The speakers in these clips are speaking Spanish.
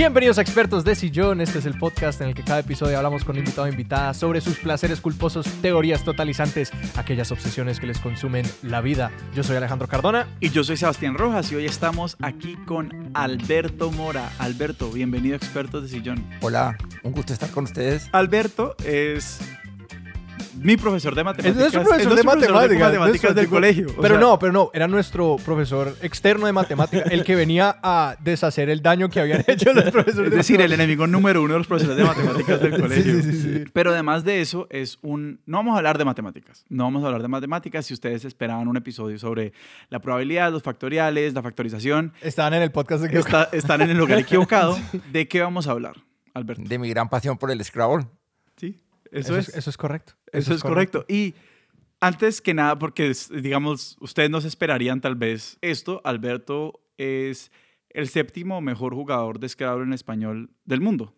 Bienvenidos a Expertos de Sillón. Este es el podcast en el que cada episodio hablamos con invitado o invitada sobre sus placeres culposos, teorías totalizantes, aquellas obsesiones que les consumen la vida. Yo soy Alejandro Cardona. Y yo soy Sebastián Rojas y hoy estamos aquí con Alberto Mora. Alberto, bienvenido a Expertos de Sillón. Hola, un gusto estar con ustedes. Alberto es mi profesor de matemáticas. Es nuestro profesor, de, matemáticas, matemáticas del colegio. Pero no, pero no, era nuestro profesor externo de matemáticas, el que venía a deshacer el daño que habían hecho los profesores. Es decir, el enemigo número uno de los profesores de matemáticas del colegio. Sí, sí, sí, pero además de eso, es un... No vamos a hablar de matemáticas. No vamos a hablar de matemáticas. Si ustedes esperaban un episodio sobre la probabilidad, los factoriales, la factorización... Estaban en el podcast equivocado. están en el lugar equivocado. ¿De qué vamos a hablar, Alberto? De mi gran pasión por el Scrabble. Sí, eso, es. Eso es correcto. Eso, es correcto. Y antes que nada, porque digamos, ustedes no se esperarían tal vez esto, Alberto es el séptimo mejor jugador de Scrabble en español del mundo.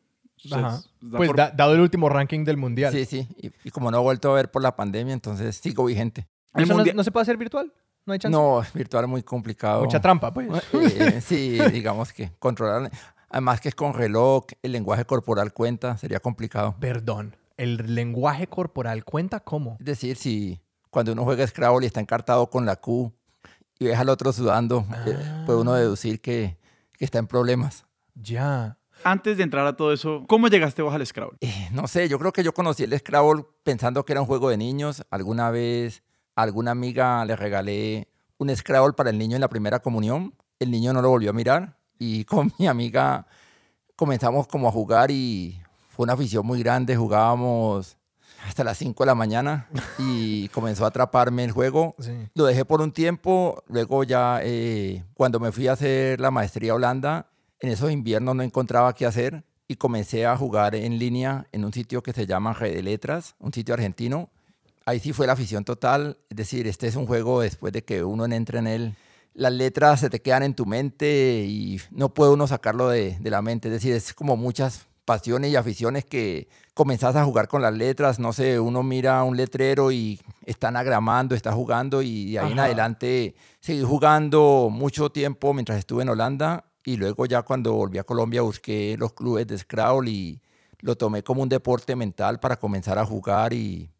Pues dado el último ranking del mundial. Sí, sí. Y, como no he vuelto a ver por la pandemia, entonces sigo vigente. no, se puede hacer virtual? ¿No hay chance? No, virtual es muy complicado. Mucha trampa, pues. Eh, sí, digamos que controlar. Además que es con reloj, el lenguaje corporal cuenta, sería complicado. Perdón el lenguaje corporal cuenta cómo. Es decir, si cuando uno juega Scrabble y está encartado con la Q y ve al otro sudando, eh, puede uno deducir que, que, está en problemas. Ya. Antes de entrar a todo eso, ¿cómo llegaste vos al Scrabble? Eh, no sé, yo creo que yo conocí el Scrabble pensando que era un juego de niños. Alguna vez a alguna amiga le regalé un Scrabble para el niño en la primera comunión. El niño no lo volvió a mirar y con mi amiga comenzamos como a jugar y fue una afición muy grande, jugábamos hasta las 5 de la mañana y comenzó a atraparme el juego. Lo dejé por un tiempo, luego ya eh, cuando me fui a hacer la maestría a Holanda, en esos inviernos no encontraba qué hacer y comencé a jugar en línea en un sitio que se llama Red de Letras, un sitio argentino. Ahí sí fue la afición total, es decir, este es un juego después de que uno entra en él, las letras se te quedan en tu mente y no puede uno sacarlo de, de la mente, es decir, es como muchas pasiones y aficiones que comenzás a jugar con las letras, no sé, uno mira un letrero y están agramando, está jugando y de ahí en adelante seguí jugando mucho tiempo mientras estuve en Holanda y luego ya cuando volví a Colombia busqué los clubes de Scrabble y lo tomé como un deporte mental para comenzar a jugar y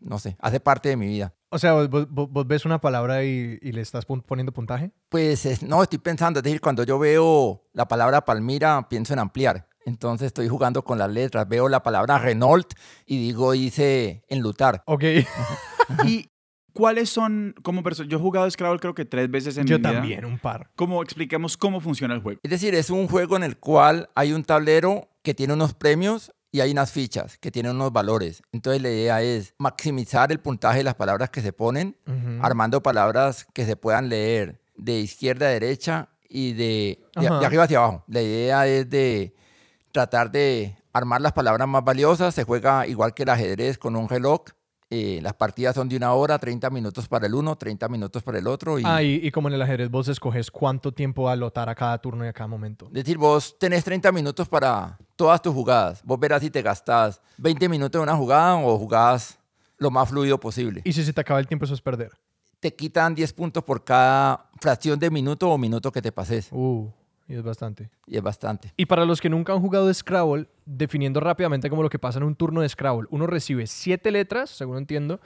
no sé, hace parte de mi vida. O sea, ¿vos, ves una palabra y, y, le estás poniendo puntaje? Pues no, estoy pensando, es decir, cuando yo veo la palabra Palmira, pienso en ampliar. Entonces estoy jugando con las letras. Veo la palabra Renault y digo, dice enlutar. Ok. y ¿Cuáles son, como persona, yo he jugado Scrabble creo que tres veces en yo mi vida. Yo también, un par. ¿Cómo expliquemos cómo funciona el juego? Es decir, es un juego en el cual hay un tablero que tiene unos premios y hay unas fichas que tienen unos valores. Entonces la idea es maximizar el puntaje de las palabras que se ponen, armando palabras que se puedan leer de izquierda a derecha y de, de arriba hacia abajo. La idea es de tratar de armar las palabras más valiosas. Se juega igual que el ajedrez con un reloj. Eh, las partidas son de una hora, 30 minutos para el uno, 30 minutos para el otro. Y... Ah, y, como en el ajedrez vos escoges cuánto tiempo alotar a cada turno y a cada momento. Es decir, vos tenés 30 minutos para todas tus jugadas. Vos verás si te gastás 20 minutos en una jugada o jugás lo más fluido posible. ¿Y si se te acaba el tiempo eso es perder? Te quitan 10 puntos por cada fracción de minuto o minuto que te pases. Uh. Y es bastante. Y es bastante. Y para los que nunca han jugado Scrabble, definiendo rápidamente como lo que pasa en un turno de Scrabble, uno recibe siete letras, según entiendo,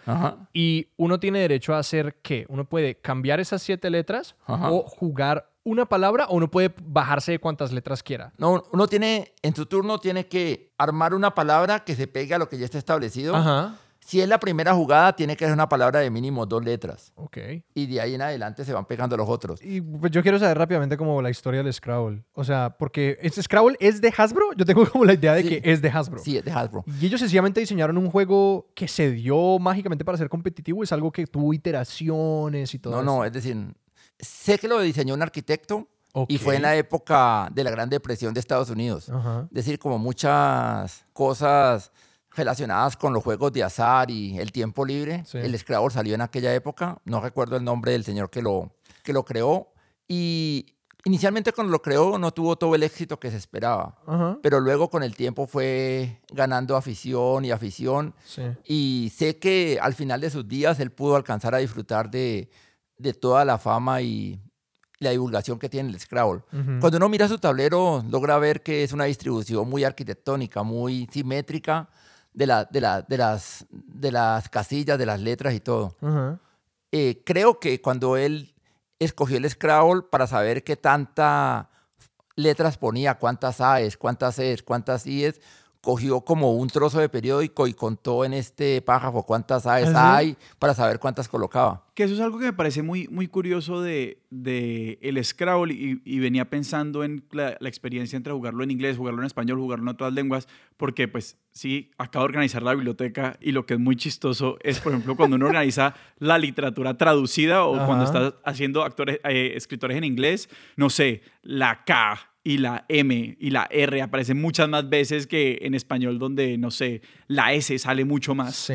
y uno tiene derecho a hacer qué? Uno puede cambiar esas siete letras o jugar una palabra o uno puede bajarse de cuantas letras quiera. No, uno tiene, en su turno tiene que armar una palabra que se pegue a lo que ya está establecido. Ajá si es la primera jugada, tiene que ser una palabra de mínimo dos letras. Ok. Y de ahí en adelante se van pegando los otros. Y pues, yo quiero saber rápidamente como la historia del Scrabble. O sea, porque ¿este Scrabble es de Hasbro? Yo tengo como la idea de que es de Hasbro. Sí, es de Hasbro. Y ellos sencillamente diseñaron un juego que se dio mágicamente para ser competitivo. Es algo que tuvo iteraciones y todo no, eso. No, no, es decir, sé que lo diseñó un arquitecto. Y fue en la época de la Gran Depresión de Estados Unidos. Es decir, como muchas cosas relacionadas con los juegos de azar y el tiempo libre. El Scrabble salió en aquella época, no recuerdo el nombre del señor que lo, que lo creó. Y inicialmente cuando lo creó no tuvo todo el éxito que se esperaba, pero luego con el tiempo fue ganando afición y afición. Y sé que al final de sus días él pudo alcanzar a disfrutar de, de toda la fama y la divulgación que tiene el Scrabble. Cuando uno mira su tablero, logra ver que es una distribución muy arquitectónica, muy simétrica de, la, de, la, de, las, de las casillas, de las letras y todo. Eh, creo que cuando él escogió el Scrabble para saber qué tantas letras ponía, cuántas A's, cuántas E's, cuántas I's, cogió como un trozo de periódico y contó en este pájaro cuántas A's ¿Ah, hay para saber cuántas colocaba. Que eso es algo que me parece muy, muy curioso de, de el Scrabble y, venía pensando en la, experiencia entre jugarlo en inglés, jugarlo en español, jugarlo en otras lenguas, porque pues sí, acabo de organizar la biblioteca y lo que es muy chistoso es, por ejemplo, cuando uno organiza la literatura traducida o cuando estás haciendo actores, eh, escritores en inglés, no sé, la K y la M y la R aparecen muchas más veces que en español donde, no sé, la S sale mucho más.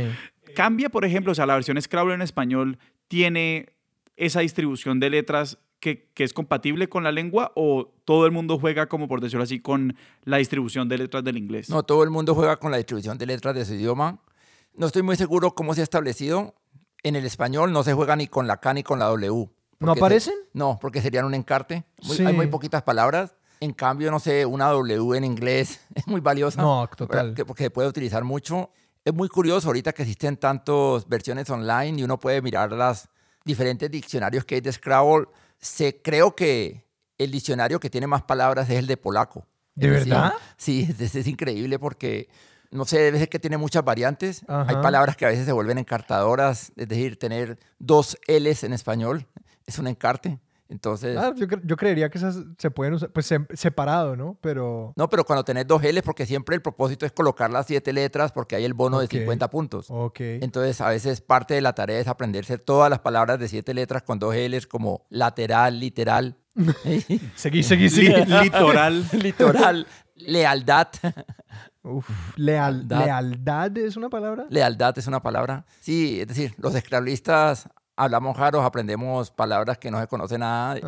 Cambia, por ejemplo, o sea, la versión Scrabble en español tiene esa distribución de letras que, que, es compatible con la lengua o todo el mundo juega, como por decirlo así, con la distribución de letras del inglés? No, todo el mundo juega con la distribución de letras de su idioma. No estoy muy seguro cómo se ha establecido. En el español no se juega ni con la K ni con la W. ¿No aparecen? no, porque serían un encarte. Hay muy poquitas palabras. En cambio, no sé, una W en inglés es muy valiosa. No, total. Porque se puede utilizar mucho. Es muy curioso ahorita que existen tantas versiones online y uno puede mirar las diferentes diccionarios que hay de Scrabble. Se, creo que el diccionario que tiene más palabras es el de polaco. ¿De verdad? sí, es, increíble porque, no sé, debe ser que tiene muchas variantes. Hay palabras que a veces se vuelven encartadoras, es decir, tener dos L's en español es un encarte. Entonces. Ah, yo, creería que esas se pueden usar, pues separado, ¿no? Pero. No, pero cuando tenés dos L, porque siempre el propósito es colocar las siete letras porque hay el bono de 50 puntos. Ok. Entonces, a veces parte de la tarea es aprenderse todas las palabras de siete letras con dos L's, como lateral, literal. seguí, seguí, seguí. litoral. litoral. Lealdad. Uf, lealdad. ¿Lealdad es una palabra? Lealdad es una palabra. Sí, es decir, los esclavistas hablamos raros, aprendemos palabras que no se conoce nada.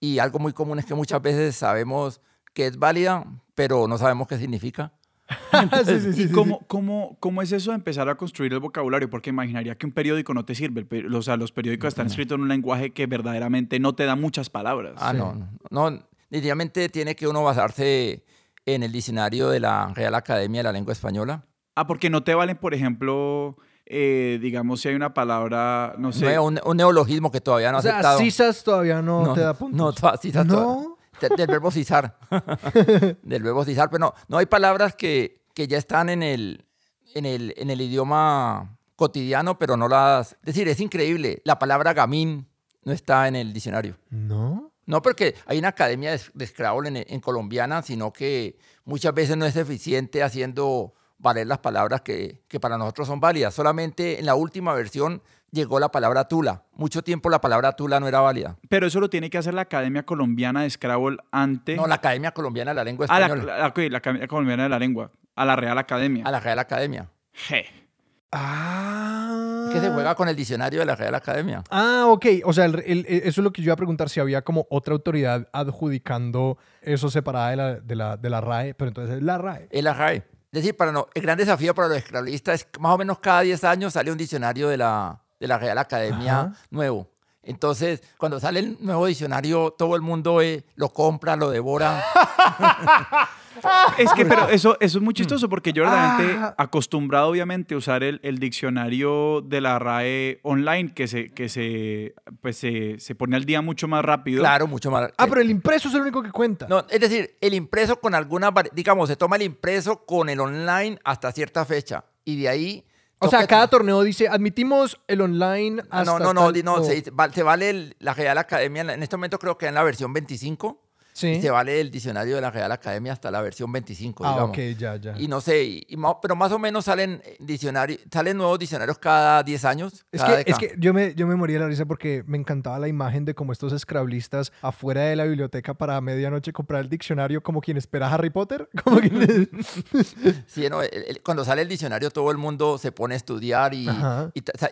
Y, algo muy común es que muchas veces sabemos que es válida, pero no sabemos qué significa. ¿Y cómo, cómo, cómo, es eso de empezar a construir el vocabulario? Porque imaginaría que un periódico no te sirve. O sea, los periódicos están escritos en un lenguaje que verdaderamente no te da muchas palabras. Ah, no, no. Definitivamente tiene que uno basarse en el diccionario de la Real Academia de la Lengua Española. Ah, porque no te valen, por ejemplo, eh, digamos, si hay una palabra, no sé. un, neologismo que todavía no ha o sea, aceptado. Cisas todavía no, te da puntos. No, cisas no. del verbo cisar. del verbo cisar, pero no, no hay palabras que, que ya están en el, en, el, en el idioma cotidiano, pero no las... Es decir, es increíble. La palabra gamín no está en el diccionario. ¿No? No porque hay una academia de, de Scrabble en, en colombiana, sino que muchas veces no es eficiente haciendo valer las palabras que, que para nosotros son válidas. Solamente en la última versión llegó la palabra tula. Mucho tiempo la palabra tula no era válida. Pero eso lo tiene que hacer la Academia Colombiana de Scrabble antes. No, la Academia Colombiana de la Lengua Española. Ah, la, la, Academia Colombiana de la Lengua. A la Real Academia. A la Real Academia. Je. Ah. Que se juega con el diccionario de la Real Academia. Ah, ok. O sea, eso es lo que yo iba a preguntar, si había como otra autoridad adjudicando eso separada de la, de la, de la RAE, pero entonces es la RAE. Es la RAE. Es decir, para no, el gran desafío para los esclavistas es que más o menos cada 10 años sale un diccionario de la, de la Real Academia nuevo. Entonces, cuando sale el nuevo diccionario, todo el mundo eh, lo compra, lo devora. es que, pero eso, eso es muy chistoso porque yo verdaderamente ah. acostumbrado, obviamente, a usar el, el, diccionario de la RAE online que se, que se, pues se, se, pone al día mucho más rápido. Claro, mucho más. Ah, pero el impreso es el único que cuenta. No, es decir, el impreso con alguna, digamos, se toma el impreso con el online hasta cierta fecha y de ahí o sea, cada torneo dice, admitimos el online ah, hasta No, no, no, no, se, vale la Real Academia, en este momento creo que en la versión 25, Sí. se vale el diccionario de la Real Academia hasta la versión 25, ah, ok, ya, ya. Y no sé, pero más o menos salen eh, diccionarios, salen nuevos diccionarios cada 10 años. Es que, es que yo, me, yo me moría de la risa porque me encantaba la imagen de cómo estos escrablistas afuera de la biblioteca para medianoche comprar el diccionario como quien espera Harry Potter. Como sí, no, cuando sale el diccionario todo el mundo se pone a estudiar y,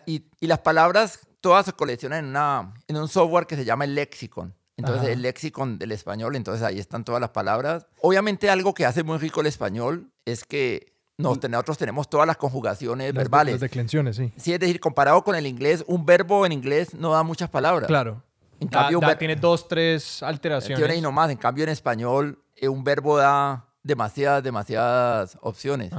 y, y, las palabras todas se coleccionan en, una, en un software que se llama el Lexicon. Entonces, el léxico del español, entonces ahí están todas las palabras. Obviamente, algo que hace muy rico el español es que nosotros tenemos todas las conjugaciones verbales. Las declensiones, sí. Sí, es decir, comparado con el inglés, un verbo en inglés no da muchas palabras. Claro. En cambio, tiene dos, tres alteraciones. Y nomás. En cambio, en español, eh, un verbo da demasiadas, demasiadas opciones.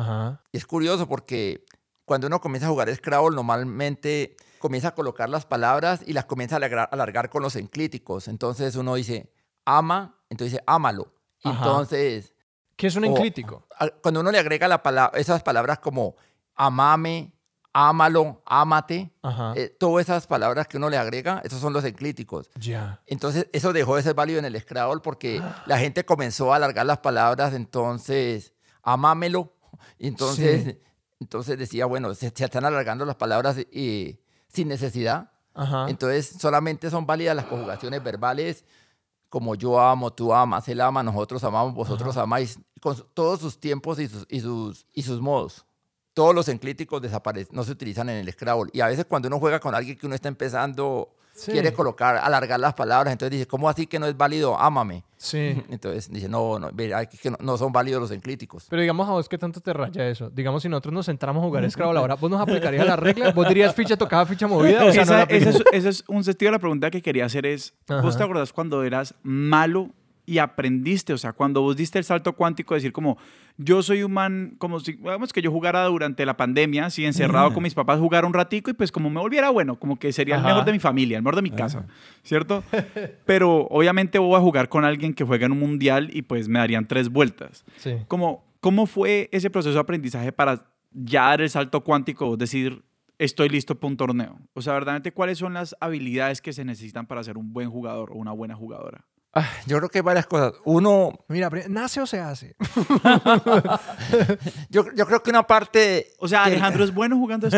Y es curioso porque cuando uno comienza a jugar Scrabble, normalmente comienza a colocar las palabras y las comienza a alargar, con los enclíticos. Entonces uno dice, ama, entonces dice, ámalo. Entonces... ¿Qué es un enclítico? Cuando uno le agrega la palabra, esas palabras como amame, ámalo, ámate, eh, todas esas palabras que uno le agrega, esos son los enclíticos. Ya. Entonces, eso dejó de ser válido en el Scrabble porque la gente comenzó a alargar las palabras, entonces, amámelo. Entonces, entonces decía, bueno, se, están alargando las palabras y, sin necesidad. Entonces, solamente son válidas las conjugaciones verbales como yo amo, tú amas, él ama, nosotros amamos, vosotros amáis, con todos sus tiempos y sus, y sus, y sus modos todos los enclíticos desaparecen, no se utilizan en el Scrabble. Y a veces cuando uno juega con alguien que uno está empezando, quiere colocar, alargar las palabras, entonces dice, ¿cómo así que no es válido? Ámame. Sí. Entonces dice, no, no, que no, son válidos los enclíticos. Pero digamos a vos, ¿qué tanto te raya eso? Digamos, si nosotros nos centramos a jugar Scrabble ahora, ¿vos nos aplicarías la regla? ¿Vos dirías ficha tocada, ficha movida? ese, es, un sentido de la pregunta que quería hacer es, ¿vos te acordás cuando eras malo y aprendiste, o sea, cuando vos diste el salto cuántico, decir como, yo soy un man, como si, vamos, que yo jugara durante la pandemia, así encerrado con mis papás, jugar un ratico y pues como me volviera bueno, como que sería el mejor de mi familia, el mejor de mi casa, ¿cierto? Pero obviamente voy a jugar con alguien que juega en un mundial y pues me darían tres vueltas. Sí. Como, ¿Cómo fue ese proceso de aprendizaje para ya dar el salto cuántico, decir, estoy listo para un torneo? O sea, verdaderamente, ¿cuáles son las habilidades que se necesitan para ser un buen jugador o una buena jugadora? Ah, yo creo que hay varias cosas. Uno. Mira, ¿nace o se hace? yo, yo, creo que una parte. O sea, Alejandro es bueno jugando.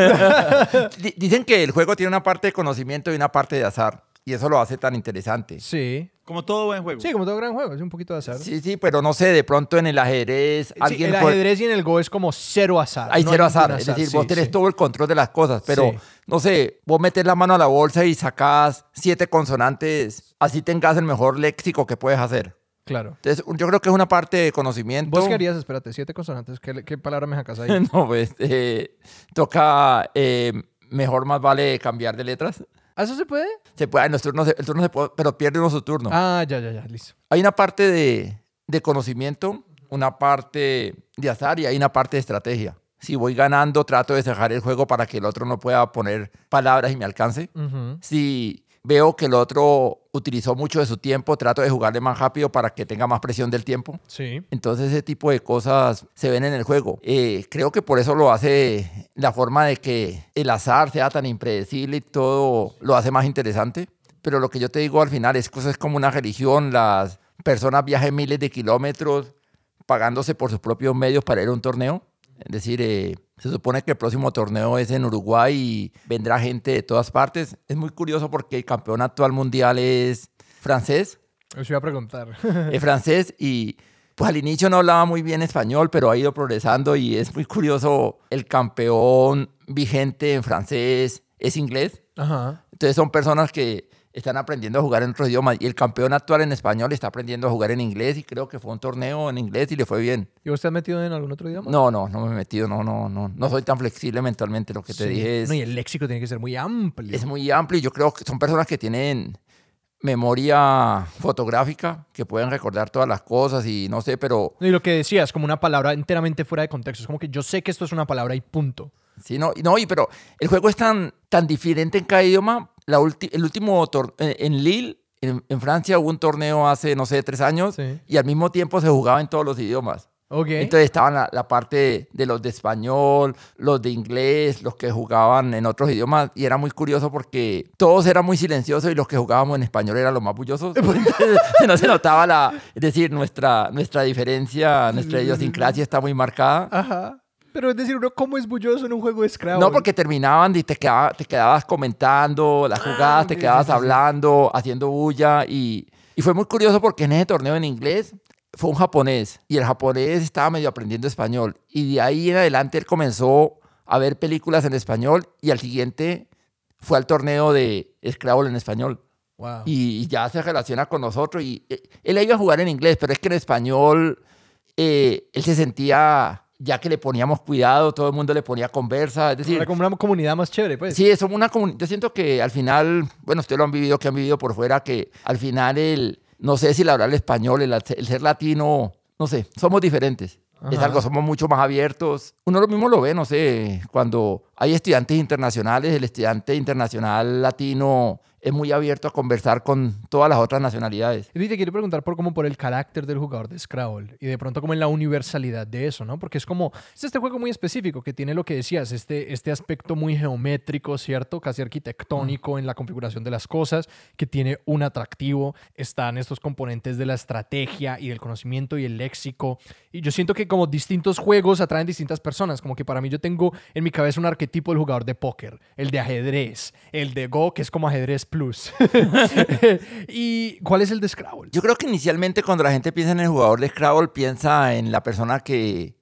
Dicen que el juego tiene una parte de conocimiento y una parte de azar. Y eso lo hace tan interesante. Sí. Como todo buen juego. Sí, como todo gran juego. Es un poquito de azar. Sí, sí, pero no sé, de pronto en el ajedrez. alguien el ajedrez y en el Go es como cero azar. Hay cero azar. Es decir, vos tenés todo el control de las cosas, pero no sé, vos metes la mano a la bolsa y sacás siete consonantes, así tengas el mejor léxico que puedes hacer. Claro. Entonces, yo creo que es una parte de conocimiento. ¿Vos querías, espérate, siete consonantes? ¿Qué, palabra me sacas ahí? no, pues, eh, toca, eh, mejor más vale cambiar de letras. ¿Ah, ¿Eso se puede? Se puede, en los turnos, el turno se puede, pero pierde uno su turno. Ah, ya, ya, ya, listo. Hay una parte de, de conocimiento, una parte de azar y hay una parte de estrategia. Si voy ganando, trato de dejar el juego para que el otro no pueda poner palabras y me alcance. Si veo que el otro utilizó mucho de su tiempo, trato de jugarle más rápido para que tenga más presión del tiempo. Sí. Entonces ese tipo de cosas se ven en el juego. Eh, creo que por eso lo hace la forma de que el azar sea tan impredecible y todo lo hace más interesante. Pero lo que yo te digo al final es es como una religión. Las personas viajan miles de kilómetros pagándose por sus propios medios para ir a un torneo. Es decir, eh, se supone que el próximo torneo es en Uruguay y vendrá gente de todas partes. Es muy curioso porque el campeón actual mundial es francés. Os iba a preguntar. Es francés y pues al inicio no hablaba muy bien español, pero ha ido progresando y es muy curioso. El campeón vigente en francés es inglés. Entonces son personas que están aprendiendo a jugar en otros idiomas. Y el campeón actual en español está aprendiendo a jugar en inglés y creo que fue un torneo en inglés y le fue bien. ¿Y usted ha metido en algún otro idioma? No, no, no me he metido, no, no, no. No soy tan flexible mentalmente, lo que te dije es... No, y el léxico tiene que ser muy amplio. Es muy amplio y yo creo que son personas que tienen memoria fotográfica, que pueden recordar todas las cosas y no sé, pero... Y lo que decías, como una palabra enteramente fuera de contexto, es como que yo sé que esto es una palabra y punto. Sí, no, no y, pero el juego es tan, tan diferente en cada idioma la el último eh, en Lille, en, Francia, hubo un torneo hace, no sé, tres años y al mismo tiempo se jugaba en todos los idiomas. Okay. Entonces estaban la, parte de, los de español, los de inglés, los que jugaban en otros idiomas y era muy curioso porque todos eran muy silenciosos y los que jugábamos en español eran los más bullosos. no se notaba la, es decir, nuestra, nuestra diferencia, nuestra idiosincrasia está muy marcada. Ajá. Pero es decir, uno cómo es bulloso en un juego de Scrabble. No, porque terminaban y te, te quedabas comentando las ah, jugadas, te quedabas hablando, haciendo bulla. Y, y fue muy curioso porque en ese torneo en inglés fue un japonés y el japonés estaba medio aprendiendo español. Y de ahí en adelante él comenzó a ver películas en español y al siguiente fue al torneo de Scrabble en español. Wow. Y, ya se relaciona con nosotros. Y eh, él iba a jugar en inglés, pero es que en español eh, él se sentía ya que le poníamos cuidado, todo el mundo le ponía conversa, es decir... Era como una comunidad más chévere, pues. Sí, somos una comunidad, yo siento que al final, bueno, ustedes lo han vivido, que han vivido por fuera, que al final el, no sé si el hablar español, el, el ser latino, no sé, somos diferentes. Es algo, somos mucho más abiertos. Uno lo mismo lo ve, no sé, cuando hay estudiantes internacionales, el estudiante internacional latino es muy abierto a conversar con todas las otras nacionalidades. Y te quiero preguntar por cómo por el carácter del jugador de Scrabble y de pronto como en la universalidad de eso, ¿no? Porque es como, es este juego muy específico que tiene lo que decías, este, este aspecto muy geométrico, ¿cierto? Casi arquitectónico en la configuración de las cosas, que tiene un atractivo, están estos componentes de la estrategia y del conocimiento y el léxico. Y yo siento que como distintos juegos atraen distintas personas, como que para mí yo tengo en mi cabeza un arquetipo del jugador de póker, el de ajedrez, el de Go, que es como ajedrez Plus. ¿Y cuál es el de Scrabble? Yo creo que inicialmente cuando la gente piensa en el jugador de Scrabble, piensa en la persona que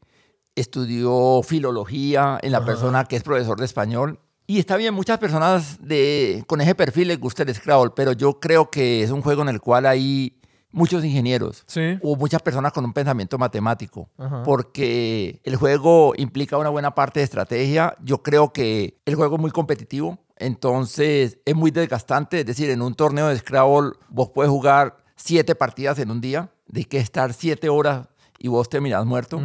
estudió filología, en la persona que es profesor de español. Y está bien, muchas personas de, con ese perfil les gusta el Scrabble, pero yo creo que es un juego en el cual hay muchos ingenieros o muchas personas con un pensamiento matemático, porque el juego implica una buena parte de estrategia. Yo creo que el juego es muy competitivo. Entonces es muy desgastante, es decir, en un torneo de Scrabble vos puedes jugar siete partidas en un día, de que estar siete horas y vos terminás muerto.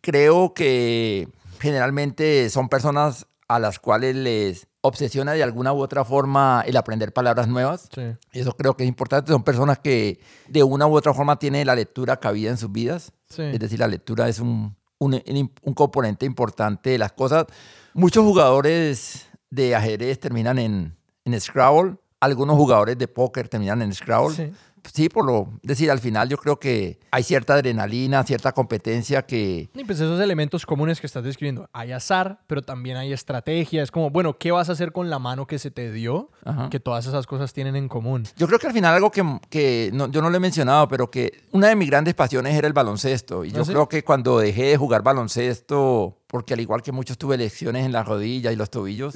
Creo que generalmente son personas a las cuales les obsesiona de alguna u otra forma el aprender palabras nuevas. Eso creo que es importante. Son personas que de una u otra forma tienen la lectura cabida en sus vidas. Es decir, la lectura es un, un, un componente importante de las cosas. Muchos jugadores de ajedrez terminan en, en Scrabble, algunos jugadores de póker terminan en Scrabble. Sí. por lo decir, al final yo creo que hay cierta adrenalina, cierta competencia que... Y pues esos elementos comunes que estás describiendo, hay azar, pero también hay estrategia, es como, bueno, ¿qué vas a hacer con la mano que se te dio? Que todas esas cosas tienen en común. Yo creo que al final algo que, que yo no lo he mencionado, pero que una de mis grandes pasiones era el baloncesto. Y yo ¿Ah, creo que cuando dejé de jugar baloncesto porque al igual que muchos tuve lesiones en las rodillas y los tobillos.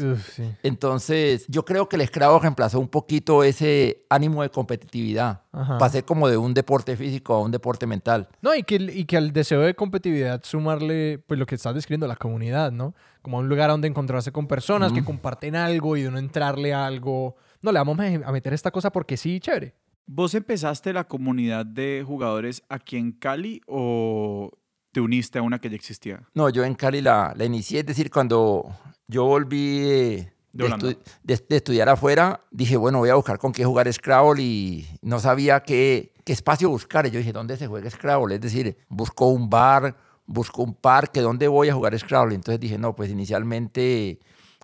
Entonces, yo creo que el Scrabble reemplazó un poquito ese ánimo de competitividad. Pasé como de un deporte físico a un deporte mental. No, y que, y que al deseo de competitividad sumarle, pues lo que estás describiendo, la comunidad, ¿no? Como un lugar donde encontrarse con personas que comparten algo y de no entrarle a algo. No, le vamos a meter esta cosa porque sí, chévere. ¿Vos empezaste la comunidad de jugadores aquí en Cali o te uniste a una que ya existía? No, yo en Cali la, la inicié, es decir, cuando yo volví de, estudiar afuera, dije, bueno, voy a buscar con qué jugar Scrabble y no sabía qué, qué espacio buscar. Y yo dije, ¿dónde se juega Scrabble? Es decir, busco un bar, busco un parque, ¿dónde voy a jugar Scrabble? Entonces dije, no, pues inicialmente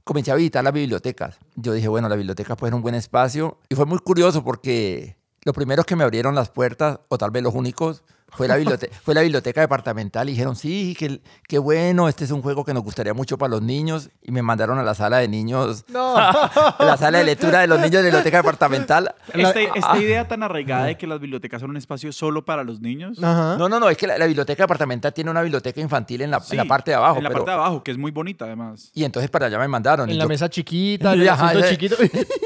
comencé a visitar las bibliotecas. Yo dije, bueno, la biblioteca puede ser un buen espacio. Y fue muy curioso porque los primeros que me abrieron las puertas, o tal vez los únicos, fue la, biblioteca, fue la biblioteca departamental y dijeron, sí, qué, qué bueno, este es un juego que nos gustaría mucho para los niños. Y me mandaron a la sala de niños, no. la sala de lectura de los niños de la biblioteca departamental. Esta, esta idea tan arraigada de que las bibliotecas son un espacio solo para los niños. No, no, no, es que la, biblioteca departamental tiene una biblioteca infantil en la, en la parte de abajo. En la parte de abajo, que es muy bonita además. Y entonces para allá me mandaron. En la mesa chiquita, el chiquito.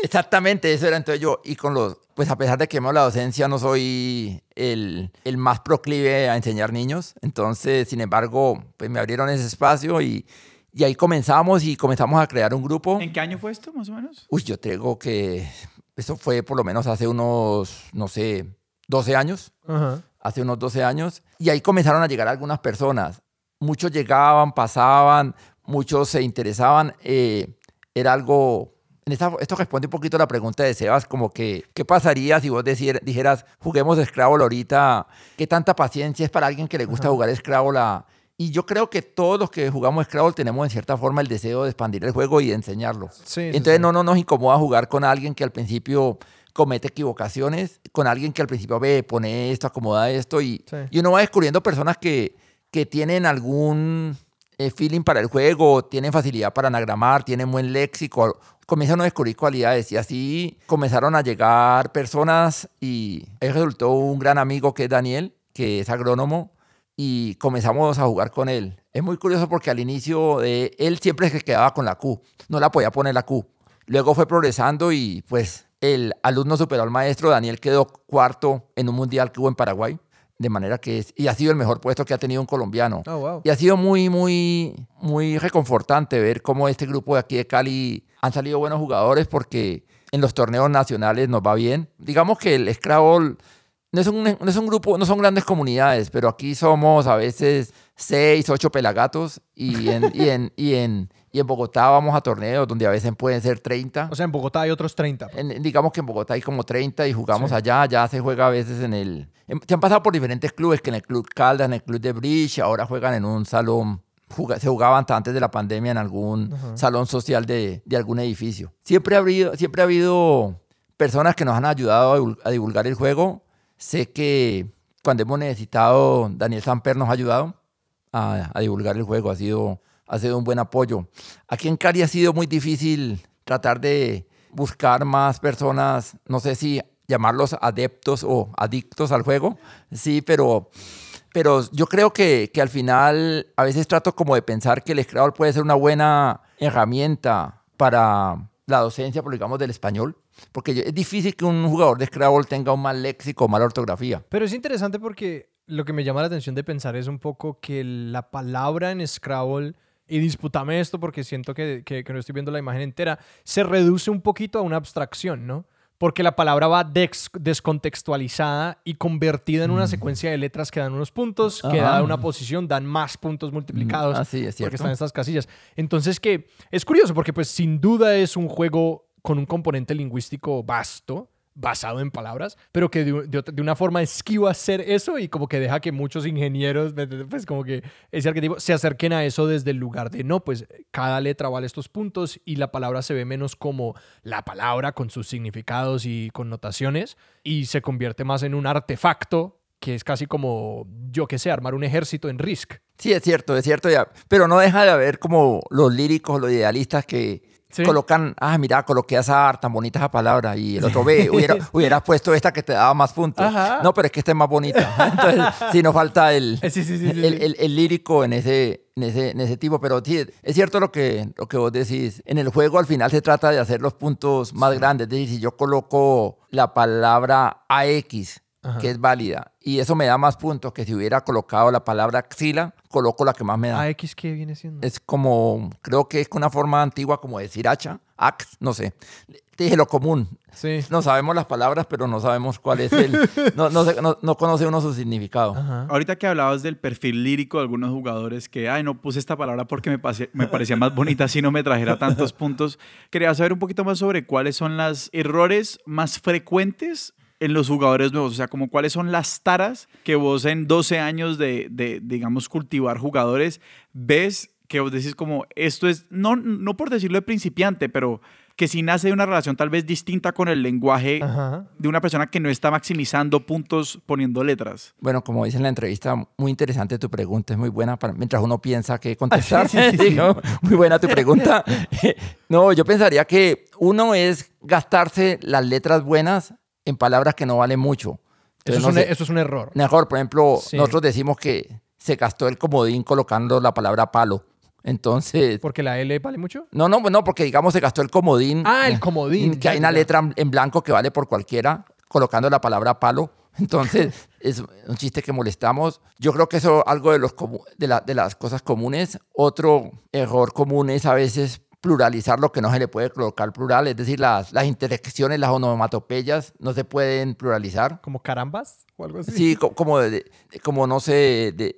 Exactamente, eso era entonces yo. Y con los, pues a pesar de que amo la docencia, no soy el, el, más proclive a enseñar niños. Entonces, sin embargo, pues me abrieron ese espacio y, y ahí comenzamos y comenzamos a crear un grupo. ¿En qué año fue esto, más o menos? Uy, yo tengo que... Eso fue por lo menos hace unos, no sé, 12 años. Hace unos 12 años. Y ahí comenzaron a llegar algunas personas. Muchos llegaban, pasaban, muchos se interesaban. Eh, era algo esto responde un poquito a la pregunta de Sebas, como que, ¿qué pasaría si vos dijeras, juguemos Scrabble ahorita? ¿Qué tanta paciencia es para alguien que le gusta jugar Scrabble? Y yo creo que todos los que jugamos Scrabble tenemos en cierta forma el deseo de expandir el juego y de enseñarlo. Entonces No, no nos incomoda jugar con alguien que al principio comete equivocaciones, con alguien que al principio ve, pone esto, acomoda esto, y, y uno va descubriendo personas que, que tienen algún eh, feeling para el juego, tienen facilidad para anagramar, tienen buen léxico, comienzan a descubrir cualidades y así comenzaron a llegar personas y él resultó un gran amigo que es Daniel, que es agrónomo, y comenzamos a jugar con él. Es muy curioso porque al inicio de él siempre se quedaba con la Q, no la podía poner la Q. Luego fue progresando y pues el alumno superó al maestro, Daniel quedó cuarto en un mundial que hubo en Paraguay. De manera que es, y ha sido el mejor puesto que ha tenido un colombiano. Oh, y ha sido muy, muy, muy reconfortante ver cómo este grupo de aquí de Cali han salido buenos jugadores porque en los torneos nacionales nos va bien. Digamos que el Scrabble no es un, no es un grupo, no son grandes comunidades, pero aquí somos a veces seis, ocho pelagatos y en, y en, y en, y en Bogotá vamos a torneos donde a veces pueden ser 30. O sea, en Bogotá hay otros 30. digamos que en Bogotá hay como 30 y jugamos allá. Ya se juega a veces en el... se han pasado por diferentes clubes, que en el Club Caldas, en el Club de Bridge, ahora juegan en un salón se jugaban antes de la pandemia en algún salón social de, de, algún edificio. Siempre ha, habido, siempre ha habido personas que nos han ayudado a divulgar el juego. Sé que cuando hemos necesitado, Daniel Samper nos ha ayudado a, divulgar el juego. Ha sido ha sido un buen apoyo. Aquí en Cali ha sido muy difícil tratar de buscar más personas, no sé si llamarlos adeptos o adictos al juego, sí, pero, pero yo creo que, que al final a veces trato como de pensar que el Scrabble puede ser una buena herramienta para la docencia, por digamos, del español. Porque es difícil que un jugador de Scrabble tenga un mal léxico o mala ortografía. Pero es interesante porque lo que me llama la atención de pensar es un poco que la palabra en Scrabble y disputame esto porque siento que, que, no estoy viendo la imagen entera, se reduce un poquito a una abstracción, ¿no? Porque la palabra va descontextualizada y convertida en una mm. secuencia de letras que dan unos puntos, que da una posición, dan más puntos multiplicados. Así es, Porque están estas casillas. Entonces, que es curioso porque, pues, sin duda es un juego con un componente lingüístico vasto basado en palabras, pero que de, una forma esquiva hacer eso y como que deja que muchos ingenieros, pues como que ese arquetipo, se acerquen a eso desde el lugar de, no, pues cada letra vale estos puntos y la palabra se ve menos como la palabra con sus significados y connotaciones y se convierte más en un artefacto que es casi como, yo qué sé, armar un ejército en Risk. Sí, es cierto, es cierto, ya. pero no deja de haber como los líricos, los idealistas que colocan, ah, mira, coloqué esa tan bonita esa palabra y el otro ve, hubiera, hubieras puesto esta que te daba más puntos. No, pero es que esta es más bonita. Entonces, sí, nos falta el, el, el, lírico en ese, en ese, en ese tipo, pero sí, es cierto lo que, lo que vos decís. En el juego al final se trata de hacer los puntos más grandes. Es decir, si yo coloco la palabra AX, que es válida, y eso me da más puntos que si hubiera colocado la palabra axila, coloco la que más me da. ¿AX qué viene siendo? Es como, creo que es una forma antigua como decir hacha, ax, no sé. Te dije lo común. Sí. No sabemos las palabras, pero no sabemos cuál es el. no, no, no, conoce uno su significado. Ahorita que hablabas del perfil lírico de algunos jugadores que, ay, no puse esta palabra porque me, me parecía más bonita si no me trajera tantos puntos, quería saber un poquito más sobre cuáles son los errores más frecuentes en los jugadores nuevos? O sea, como cuáles son las taras que vos en 12 años de, de, digamos, cultivar jugadores ves que vos decís como, esto es, no, no por decirlo de principiante, pero que si nace de una relación tal vez distinta con el lenguaje de una persona que no está maximizando puntos poniendo letras. Bueno, como dice en la entrevista, muy interesante tu pregunta, es muy buena para, mientras uno piensa que contestar. muy buena tu pregunta. no, yo pensaría que uno es gastarse las letras buenas en palabras que no valen mucho. eso, es un, error. Mejor, por ejemplo, nosotros decimos que se gastó el comodín colocando la palabra palo. Entonces. ¿Porque la L vale mucho? No, no, no, porque digamos se gastó el comodín. Ah, el comodín. Que hay una letra en blanco que vale por cualquiera, colocando la palabra palo. Entonces, es un chiste que molestamos. Yo creo que eso es algo de, los, de, de las cosas comunes. Otro error común es a veces pluralizar lo que no se le puede colocar plural, es decir, las, las intersecciones, las onomatopeyas no se pueden pluralizar. ¿Como carambas o algo así? Sí, como, como no sé, de,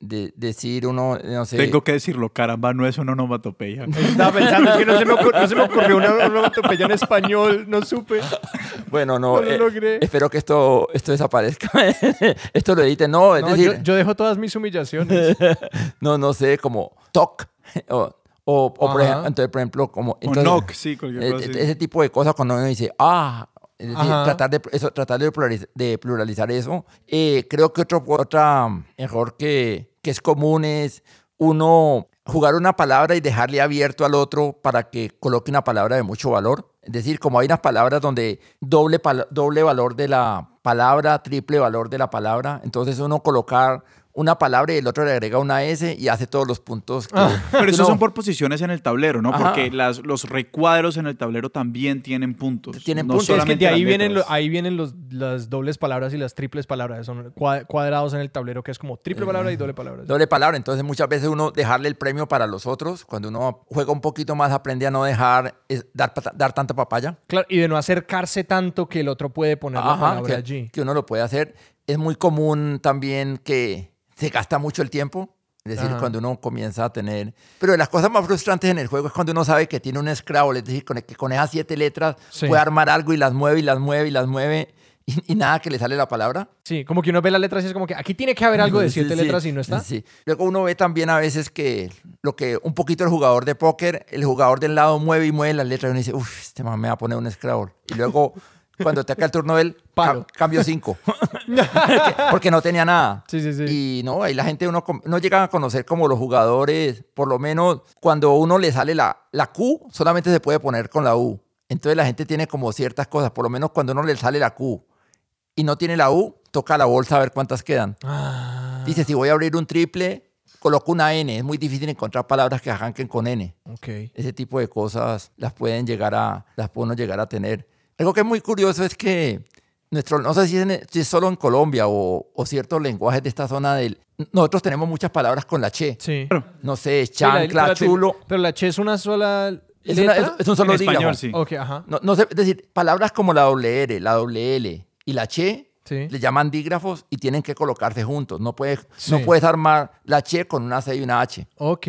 de, decir uno, no sé. Tengo que decirlo, caramba no es una onomatopeya. Estaba pensando, es que no se me, ocurrió, no se me ocurrió una onomatopeya en español, no supe. Bueno, no, eh, espero que esto, esto desaparezca. esto lo edite, no, es decir... Yo, yo, dejo todas mis humillaciones. no, no sé, como o o, por, ejemplo, entonces, por ejemplo, como... Entonces, sí, cualquier e, cosa Ese tipo de cosas cuando uno dice, ah, es decir, tratar, de, eso, tratar de, pluralizar, de pluralizar eso. Eh, creo que otro, otro error que, que es común es uno jugar una palabra y dejarle abierto al otro para que coloque una palabra de mucho valor. Es decir, como hay unas palabras donde doble, doble valor de la palabra, triple valor de la palabra, entonces uno colocar una palabra y el otro le agrega una S y hace todos los puntos. Ah. pero esos son por posiciones en el tablero, ¿no? Porque las, los recuadros en el tablero también tienen puntos. Tienen puntos. Es que de ahí vienen, ahí vienen los, las dobles palabras y las triples palabras. Son cuadrados en el tablero que es como triple palabra y doble palabra. Doble palabra. Entonces muchas veces uno dejarle el premio para los otros. Cuando uno juega un poquito más aprende a no dejar dar, dar tanta papaya. Claro, y de no acercarse tanto que el otro puede poner la palabra allí. Que uno lo puede hacer. Es muy común también que se gasta mucho el tiempo. Es decir, cuando uno comienza a tener... Pero de las cosas más frustrantes en el juego es cuando uno sabe que tiene un Scrabble, es decir, que con esas siete letras puede armar algo y las mueve y las mueve y las mueve y, nada que le sale la palabra. Sí, como que uno ve las letras y es como que aquí tiene que haber algo de siete letras y no está. Sí. Luego uno ve también a veces que lo que un poquito el jugador de póker, el jugador del lado mueve y mueve las letras y uno dice, uff, este man me va a poner un Scrabble. Y luego cuando te el turno él, cambio cinco. porque, no tenía nada. Sí, sí, sí. Y no, ahí la gente uno no llega a conocer como los jugadores, por lo menos cuando uno le sale la, la Q, solamente se puede poner con la U. Entonces la gente tiene como ciertas cosas, por lo menos cuando uno le sale la Q y no tiene la U, toca la bolsa a ver cuántas quedan. Ah. Dice, si voy a abrir un triple, coloco una N. Es muy difícil encontrar palabras que arranquen con N. Okay. Ese tipo de cosas las pueden llegar a, las pueden llegar a tener. Algo que es muy curioso es que nuestro, no sé si es, solo en Colombia o, o, ciertos lenguajes de esta zona del... Nosotros tenemos muchas palabras con la che. Sí. No sé, chancla, chulo. Pero la che es una sola es, es, un solo en español, sí. Okay, ajá. No, no sé, es decir, palabras como la doble R, la doble L y la che le llaman dígrafos y tienen que colocarse juntos. No puedes, no puedes armar la che con una C y una H. Ok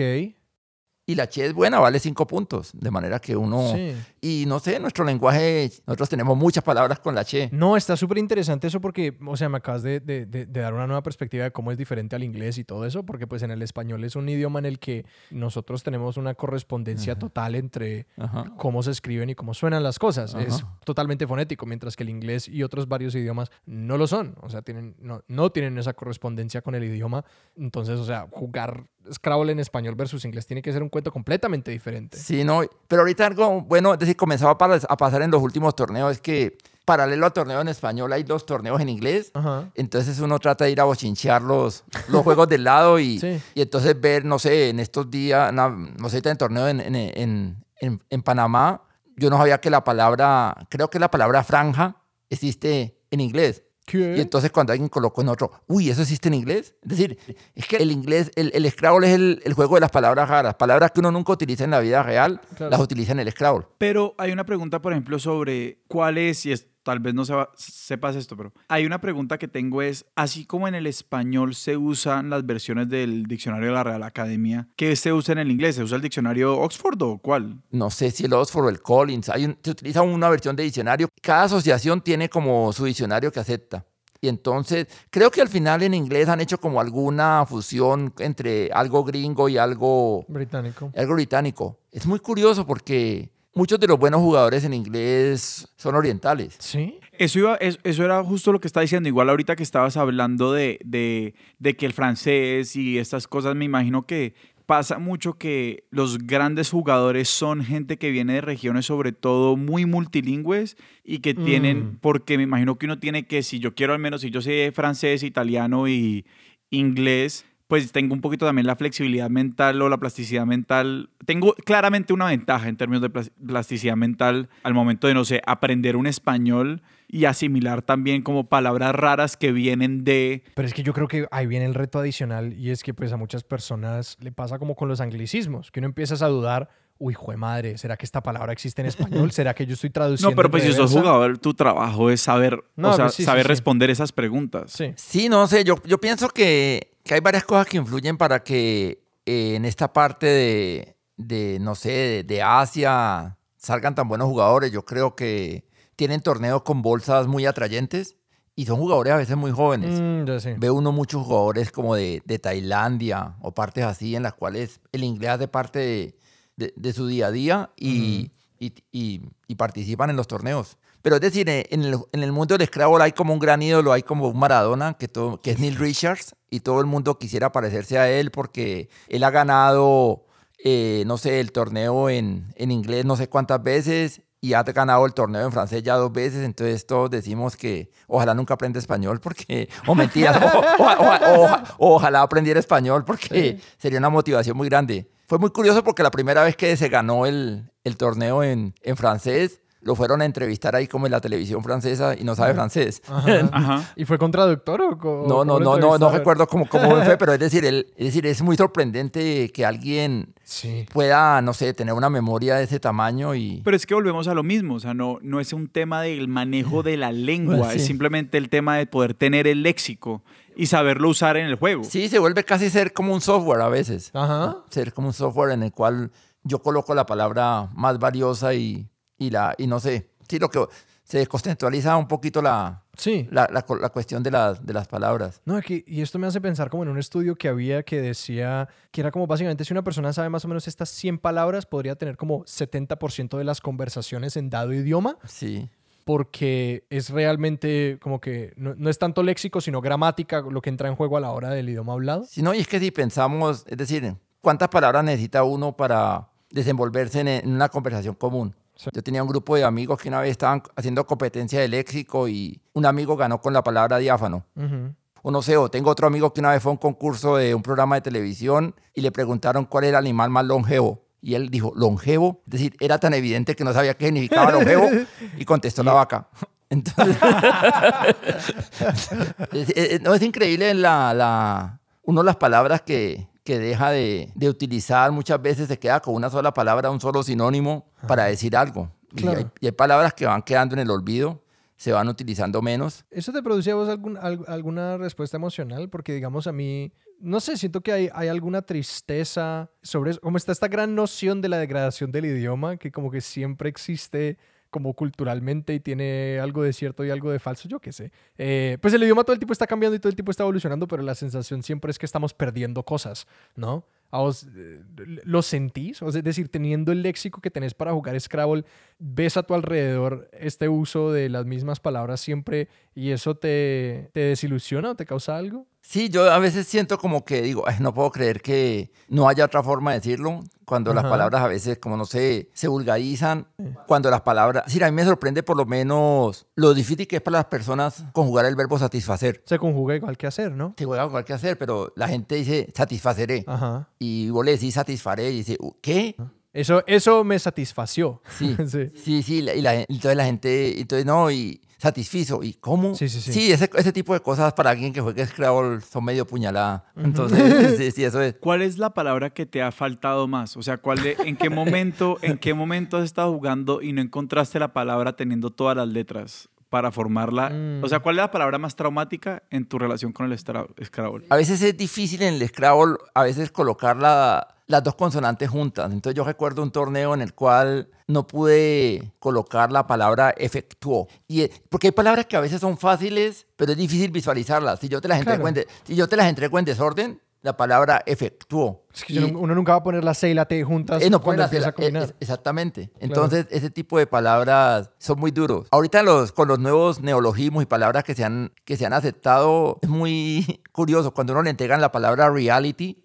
y la che es buena, vale cinco puntos. De manera que uno. Y no sé, nuestro lenguaje, nosotros tenemos muchas palabras con la che. No, está súper interesante eso porque, o sea, me acabas de, de, de, dar una nueva perspectiva de cómo es diferente al inglés y todo eso, porque pues en el español es un idioma en el que nosotros tenemos una correspondencia total entre cómo se escriben y cómo suenan las cosas. Es totalmente fonético, mientras que el inglés y otros varios idiomas no lo son. O sea, tienen, no, no tienen esa correspondencia con el idioma. Entonces, o sea, jugar Scrabble en español versus inglés tiene que ser un cuento completamente diferente. Sí, no, pero ahorita algo bueno, es decir, comenzaba a pasar en los últimos torneos, es que paralelo al torneo en español hay dos torneos en inglés, entonces uno trata de ir a bochinchear los, los juegos del lado y, y entonces ver, no sé, en estos días, no, no sé, en torneo en, en, en, en Panamá, yo no sabía que la palabra, creo que la palabra franja existe en inglés. Y entonces cuando alguien colocó en otro, uy, ¿eso existe en inglés? Es decir, es que el inglés, el, el Scrabble es el, el, juego de las palabras raras. Palabras que uno nunca utiliza en la vida real, las utiliza en el Scrabble. Pero hay una pregunta, por ejemplo, sobre cuál es, y es, tal vez no sepas esto, pero hay una pregunta que tengo es, así como en el español se usan las versiones del diccionario de la Real Academia, ¿qué se usa en el inglés? ¿Se usa el diccionario Oxford o cuál? No sé si el Oxford o el Collins. Hay se utiliza una versión de diccionario. Cada asociación tiene como su diccionario que acepta. Y entonces, creo que al final en inglés han hecho como alguna fusión entre algo gringo y algo británico. Algo británico. Es muy curioso porque muchos de los buenos jugadores en inglés son orientales. Sí. Eso, iba, eso, era justo lo que estaba diciendo. Igual ahorita que estabas hablando de, de, de que el francés y estas cosas, me imagino que pasa mucho que los grandes jugadores son gente que viene de regiones sobre todo muy multilingües y que tienen, mm. porque me imagino que uno tiene que, si yo quiero al menos, si yo sé francés, italiano y inglés, pues tengo un poquito también la flexibilidad mental o la plasticidad mental. Tengo claramente una ventaja en términos de plasticidad mental al momento de, no sé, aprender un español y asimilar también como palabras raras que vienen de... Pero es que yo creo que ahí viene el reto adicional y es que pues a muchas personas le pasa como con los anglicismos, que uno empieza a dudar, uy, jue madre, ¿será que esta palabra existe en español? ¿Será que yo estoy traduciendo? No, pero pues si sos jugador, tu trabajo es saber, o sea, pues saber responder esas preguntas. Sí. Sí, no sé, yo, yo pienso que, que hay varias cosas que influyen para que eh, en esta parte de, de no sé, de, de Asia salgan tan buenos jugadores. Yo creo que tienen torneos con bolsas muy atrayentes y son jugadores a veces muy jóvenes. Mm, Ve uno muchos jugadores como de, de, Tailandia o partes así en las cuales el inglés hace parte de, de, su día a día y, y, y, participan en los torneos. Pero es decir, en el, en el, mundo del Scrabble hay como un gran ídolo, hay como un Maradona, que, todo, que es Neil Richards, y todo el mundo quisiera parecerse a él porque él ha ganado, eh, no sé, el torneo en, en inglés no sé cuántas veces, y ha ganado el torneo en francés ya dos veces, entonces todos decimos que ojalá nunca aprenda español porque, o mentiras, o, ojalá aprendiera español porque sería una motivación muy grande. Fue muy curioso porque la primera vez que se ganó el, el torneo en, en francés, lo fueron a entrevistar ahí como en la televisión francesa y no sabe francés. ¿Y fue con traductor o con, No, no, no, no, no recuerdo cómo, cómo fue, pero es decir, es decir, es muy sorprendente que alguien pueda, no sé, tener una memoria de ese tamaño y... Pero es que volvemos a lo mismo, o sea, no, no es un tema del manejo de la lengua, es simplemente el tema de poder tener el léxico y saberlo usar en el juego. Sí, se vuelve casi ser como un software a veces. Ajá. Ser como un software en el cual yo coloco la palabra más valiosa y y, la, y no sé, sí, lo que se descontextualiza un poquito la, sí. la, la, cuestión de, de las palabras. No, aquí, y esto me hace pensar como en un estudio que había que decía que era como básicamente si una persona sabe más o menos estas 100 palabras, podría tener como 70% de las conversaciones en dado idioma. Sí. Porque es realmente como que no, no, es tanto léxico, sino gramática lo que entra en juego a la hora del idioma hablado. Sí, no, y es que si pensamos, es decir, ¿cuántas palabras necesita uno para desenvolverse en una conversación común? Yo tenía un grupo de amigos que una vez estaban haciendo competencia de léxico y un amigo ganó con la palabra diáfano. O no sé, o tengo otro amigo que una vez fue a un concurso de un programa de televisión y le preguntaron cuál era el animal más longevo. Y él dijo, longevo. Es decir, era tan evidente que no sabía qué significaba longevo y contestó la vaca. Entonces, no, es increíble la, la, uno de las palabras que, que deja de, de, utilizar, muchas veces se queda con una sola palabra, un solo sinónimo para decir algo. Y, hay, palabras que van quedando en el olvido, se van utilizando menos. ¿Eso te producía vos algún, alguna respuesta emocional? Porque digamos a mí, no sé, siento que hay, hay alguna tristeza sobre eso, como está esta gran noción de la degradación del idioma, que como que siempre existe como culturalmente y tiene algo de cierto y algo de falso, yo qué sé. Eh, pues el idioma todo el tiempo está cambiando y todo el tiempo está evolucionando, pero la sensación siempre es que estamos perdiendo cosas, ¿no? ¿A vos eh, lo sentís? O sea, es decir, teniendo el léxico que tenés para jugar Scrabble, ves a tu alrededor este uso de las mismas palabras siempre y eso te, te desilusiona o te causa algo? Sí, yo a veces siento como que digo, no puedo creer que no haya otra forma de decirlo, cuando las palabras a veces, como no sé, se vulgarizan, cuando las palabras, sí, a mí me sorprende por lo menos lo difícil que es para las personas conjugar el verbo satisfacer. Se conjuga igual que hacer, ¿no? Se conjuga igual que hacer, pero la gente dice satisfaceré. Ajá. Y vos le decís satisfaré y dice, ¿qué? Eso, eso me satisfació. Sí, sí, sí, y, la, entonces la gente, entonces no, y satisfizo. ¿Y cómo? Sí, sí, sí. Sí, ese, ese tipo de cosas para alguien que juegue Scrabble son medio puñalada. Entonces, sí, sí, eso es. ¿Cuál es la palabra que te ha faltado más? O sea, ¿cuál ¿en qué momento, en qué momento has estado jugando y no encontraste la palabra teniendo todas las letras? para formarla? O sea, mm. ¿cuál es la palabra más traumática en tu relación con el Scrabble? A veces es difícil en el Scrabble, a veces colocarla las dos consonantes juntas. Entonces yo recuerdo un torneo en el cual no pude colocar la palabra efectuó. Y, porque hay palabras que a veces son fáciles, pero es difícil visualizarlas. Si yo te las entrego, en, si yo te las entrego en desorden, la palabra efectuó. Es que uno nunca va a poner la C y la T juntas eh, no empieza a combinar. exactamente. Entonces, ese tipo de palabras son muy duros. Ahorita los, con los nuevos neologismos y palabras que se, han, que se han aceptado, es muy curioso. Cuando uno le entregan la palabra reality,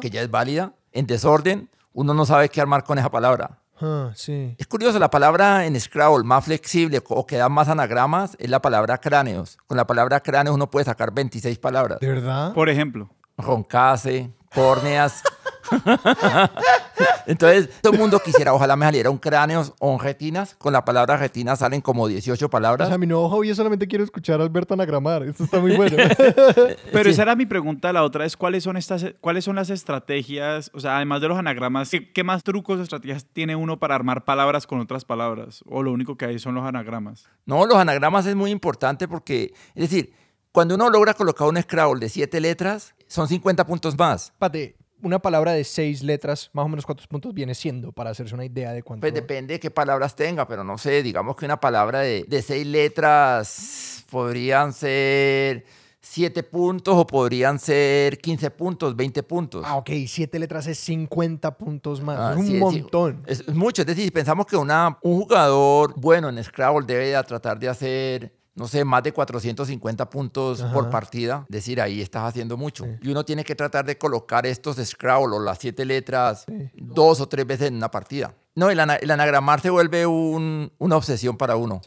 que ya es válida, en desorden, uno no sabe qué armar con esa palabra. Ah, sí. Es curioso, la palabra en Scrabble más flexible o que da más anagramas es la palabra cráneos. Con la palabra cráneos uno puede sacar 26 palabras. ¿De verdad? Por ejemplo. Roncase, córneas. Entonces, todo el mundo quisiera, ojalá me saliera un cráneo o un retinas. Con la palabra retinas salen como 18 palabras. O sea, mi nuevo hobby yo solamente quiero escuchar a Alberto anagramar. Esto está muy bueno. Pero esa era mi pregunta. La otra es, ¿cuáles son, estas, ¿cuáles son las estrategias? O sea, además de los anagramas, ¿qué, más trucos o estrategias tiene uno para armar palabras con otras palabras? ¿O lo único que hay son los anagramas? No, los anagramas es muy importante porque, es decir, cuando uno logra colocar un Scrabble de 7 letras, son 50 puntos más. Pate, una palabra de seis letras, más o menos cuántos puntos viene siendo para hacerse una idea de cuánto. Pues depende de qué palabras tenga, pero no sé, digamos que una palabra de, de seis letras podrían ser siete puntos o podrían ser 15 puntos, 20 puntos. Ah, ok, siete letras es 50 puntos más. Ah, es un montón. Es, mucho. Es decir, pensamos que una, un jugador bueno en Scrabble debe tratar de hacer no sé, más de 450 puntos por partida, decir, ahí estás haciendo mucho. Y uno tiene que tratar de colocar estos Scrabble o las siete letras dos o tres veces en una partida. No, el, anagramar se vuelve una obsesión para uno.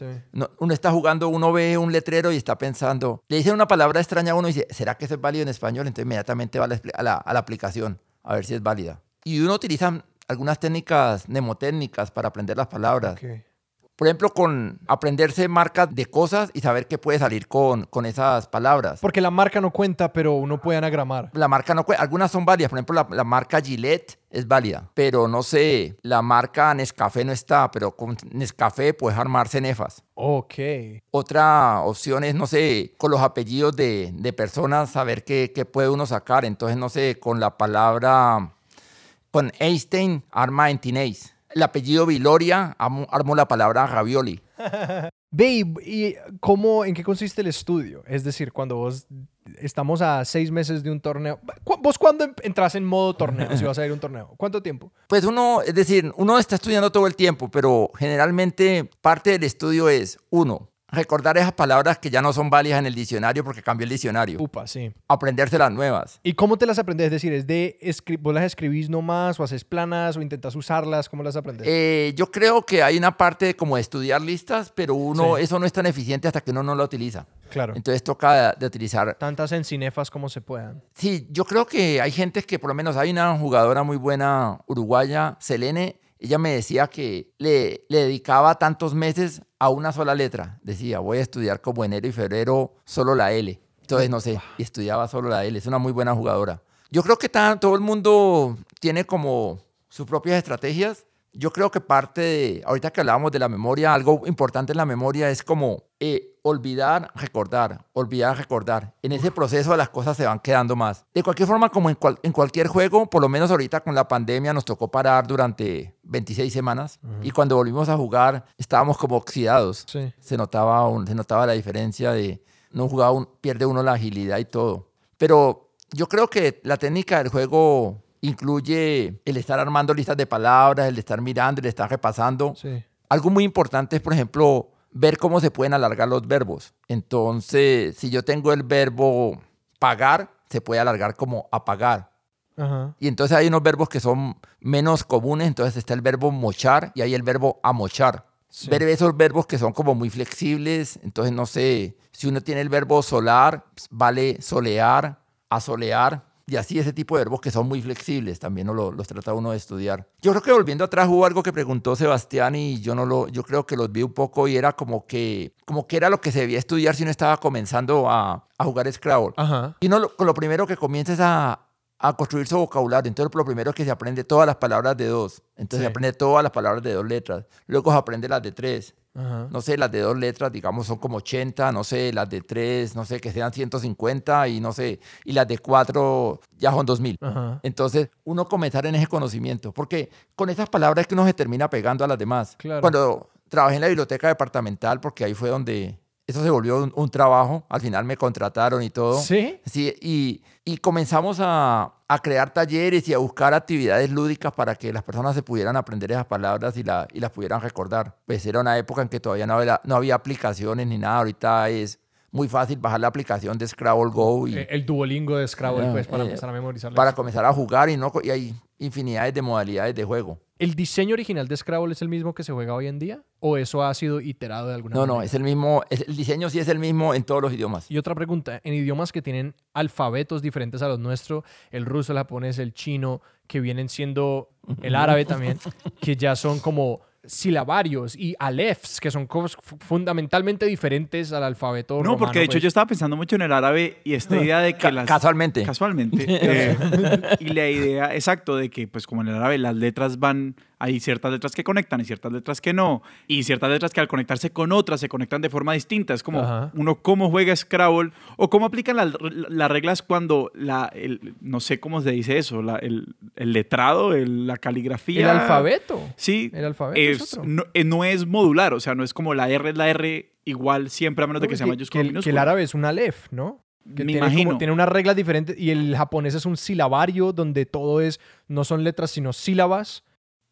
uno está jugando, uno ve un letrero y está pensando, le dice una palabra extraña a uno y dice, ¿será que eso es válido en español? Entonces inmediatamente va a la, aplicación a ver si es válida. Y uno utiliza algunas técnicas mnemotécnicas para aprender las palabras. Por ejemplo, con aprenderse marcas de cosas y saber qué puede salir con, con esas palabras. Porque la marca no cuenta, pero uno puede anagramar. La marca no cuenta. Algunas son válidas. Por ejemplo, la, marca Gillette es válida. Pero no sé, la marca Nescafé no está, pero con Nescafé puedes armarse nefas. Ok. Otra opción es, no sé, con los apellidos de, de personas, saber qué, qué puede uno sacar. Entonces, no sé, con la palabra, con Einstein, arma en Tinace el apellido Viloria, armó la palabra ravioli. Babe, ¿y cómo, en qué consiste el estudio? Es decir, cuando vos estamos a seis meses de un torneo, ¿vos cuándo entras en modo torneo si vas a ir a un torneo? ¿Cuánto tiempo? Pues uno, es decir, uno está estudiando todo el tiempo, pero generalmente parte del estudio es, uno, recordar esas palabras que ya no son válidas en el diccionario porque cambió el diccionario. Upa, sí. Aprenderse las nuevas. ¿Y cómo te las aprendes? Es decir, ¿es de vos las escribís nomás o haces planas o intentas usarlas? ¿Cómo las aprendes? Eh, yo creo que hay una parte como de estudiar listas, pero uno, eso no es tan eficiente hasta que uno no la utiliza. Claro. Entonces toca de, utilizar... Tantas encinefas como se puedan. Sí, yo creo que hay gente que por lo menos hay una jugadora muy buena uruguaya, Selene, ella me decía que le, le dedicaba tantos meses a una sola letra. Decía, voy a estudiar como enero y febrero solo la L. Entonces, no sé, y estudiaba solo la L. Es una muy buena jugadora. Yo creo que todo el mundo tiene como sus propias estrategias yo creo que parte de, ahorita que hablábamos de la memoria, algo importante en la memoria es como eh, olvidar, recordar, olvidar, recordar. En ese proceso las cosas se van quedando más. De cualquier forma, como en, en cualquier juego, por lo menos ahorita con la pandemia nos tocó parar durante 26 semanas y cuando volvimos a jugar estábamos como oxidados. Se, notaba se notaba la diferencia de no jugar, pierde uno la agilidad y todo. Pero yo creo que la técnica del juego incluye el estar armando listas de palabras, el estar mirando, el estar repasando. Algo muy importante es, por ejemplo, ver cómo se pueden alargar los verbos. Entonces, si yo tengo el verbo pagar, se puede alargar como apagar. Y entonces hay unos verbos que son menos comunes, entonces está el verbo mochar y hay el verbo amochar. Ver esos verbos que son como muy flexibles, entonces no sé, si uno tiene el verbo solar, pues, vale solear, asolear, y así ese tipo de verbos que son muy flexibles, también no los trata uno de estudiar. Yo creo que volviendo atrás hubo algo que preguntó Sebastián y yo no lo, yo creo que los vi un poco y era como que, como que era lo que se debía estudiar si uno estaba comenzando a, a jugar Scrabble. Y no, lo, lo primero que comiences a, a construir su vocabulario. Entonces, lo primero es que se aprende todas las palabras de dos. Entonces, se aprende todas las palabras de dos letras. Luego se aprende las de tres. No sé, las de dos letras, digamos, son como 80, no sé, las de tres, no sé, que sean 150 y no sé, y las de cuatro ya son 2000. Entonces, uno comenzar en ese conocimiento, porque con esas palabras es que uno se termina pegando a las demás. Cuando trabajé en la biblioteca departamental, porque ahí fue donde eso se volvió un, trabajo, al final me contrataron y todo. Sí. Sí, y, y comenzamos a, a, crear talleres y a buscar actividades lúdicas para que las personas se pudieran aprender esas palabras y, la, y las pudieran recordar. Pues era una época en que todavía no había, no había aplicaciones ni nada, ahorita es muy fácil bajar la aplicación de Scrabble Go. Y, el Duolingo de Scrabble, pues, para eh, empezar a memorizar. Para comenzar a jugar y, no, y hay infinidades de modalidades de juego. ¿El diseño original de Scrabble es el mismo que se juega hoy en día? ¿O eso ha sido iterado de alguna manera? No, no, es el mismo. el diseño sí es el mismo en todos los idiomas. Y otra pregunta: en idiomas que tienen alfabetos diferentes a los nuestros, el ruso, el japonés, el chino, que vienen siendo el árabe también, que ya son como silabarios y alefs, que son cosas fundamentalmente diferentes al alfabeto No, porque de hecho pues. yo estaba pensando mucho en el árabe y esta idea de que las... Casualmente. Casualmente. Eh, y la idea, exacto, de que pues como en el árabe las letras van hay ciertas letras que conectan y ciertas letras que no. Y ciertas letras que al conectarse con otras se conectan de forma distinta. Es como uno cómo juega Scrabble o cómo aplican las reglas cuando la, el, no sé cómo se dice eso, la, el, el, letrado, la caligrafía. El alfabeto. Sí. El alfabeto. Es, eh, No, es modular, o sea, no es como la R es la R igual siempre a menos de que sea mayúscula que, que el árabe es un alef, ¿no? Que Me tiene imagino. tiene unas reglas diferentes y el japonés es un silabario donde todo es, no son letras sino sílabas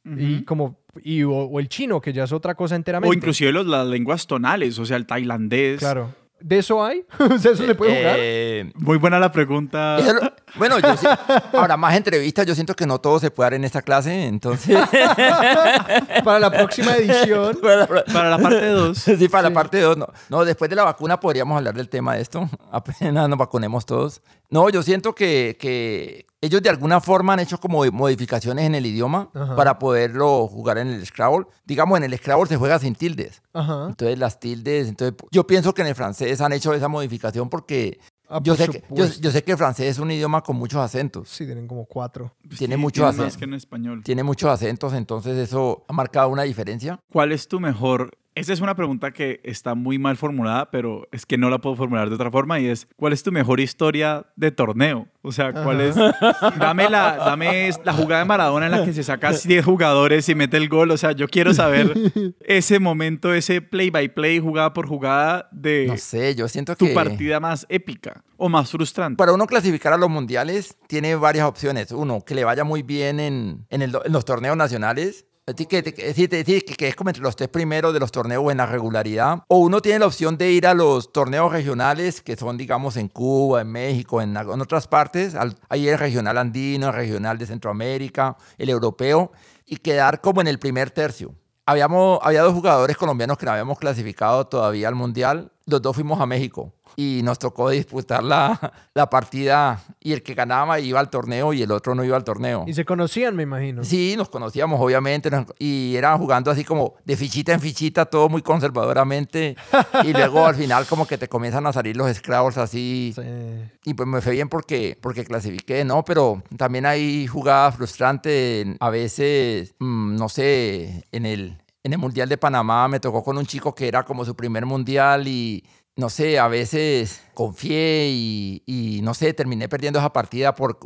Y como y, o, el chino, que ya es otra cosa enteramente. O inclusive los, las lenguas tonales, o sea, el tailandés. Claro. ¿De eso hay? ¿Eso se puede jugar? Eh, Muy buena la pregunta. bueno, yo sí, ahora más entrevistas, yo siento que no todo se puede dar en esta clase, entonces... para la próxima edición. Para la, parte 2. Sí, para la parte 2. No. no, después de la vacuna podríamos hablar del tema de esto. Apenas nos vacunemos todos. No, yo siento que, que ellos de alguna forma han hecho como modificaciones en el idioma para poderlo jugar en el Scrabble. Digamos, en el Scrabble se juega sin tildes. Entonces las tildes, entonces yo pienso que en el francés han hecho esa modificación porque ah, yo, sé que, yo, sé que el francés es un idioma con muchos acentos. Sí, tienen como cuatro. tiene muchos acentos. Más que en español. Tiene muchos acentos, entonces eso ha marcado una diferencia. ¿Cuál es tu mejor esa es una pregunta que está muy mal formulada, pero es que no la puedo formular de otra forma y es, ¿cuál es tu mejor historia de torneo? O sea, ¿cuál es? Dame la, dame la jugada de Maradona en la que se saca 10 jugadores y mete el gol. O sea, yo quiero saber ese momento, ese play by play, jugada por jugada de... No sé, yo siento que... Tu partida más épica o más frustrante. Para uno clasificar a los mundiales tiene varias opciones. Uno, que le vaya muy bien en, en los torneos nacionales que, que, que, es como entre los tres primeros de los torneos en la regularidad. O uno tiene la opción de ir a los torneos regionales, que son, digamos, en Cuba, en México, en, en otras partes. Ahí el regional andino, el regional de Centroamérica, el europeo, y quedar como en el primer tercio. Habíamos, había dos jugadores colombianos que no habíamos clasificado todavía al Mundial. Los dos fuimos a México y nos tocó disputar la, la, partida y el que ganaba iba al torneo y el otro no iba al torneo. ¿Y se conocían, me imagino? Sí, nos conocíamos obviamente y era jugando así como de fichita en fichita, todo muy conservadoramente y luego al final como que te comienzan a salir los Scrabbles así y pues me fue bien porque, porque clasifiqué, ¿no? Pero también hay jugadas frustrantes, a veces, mm, no sé, en el, en el Mundial de Panamá me tocó con un chico que era como su primer mundial y no sé, a veces confié y, no sé, terminé perdiendo esa partida por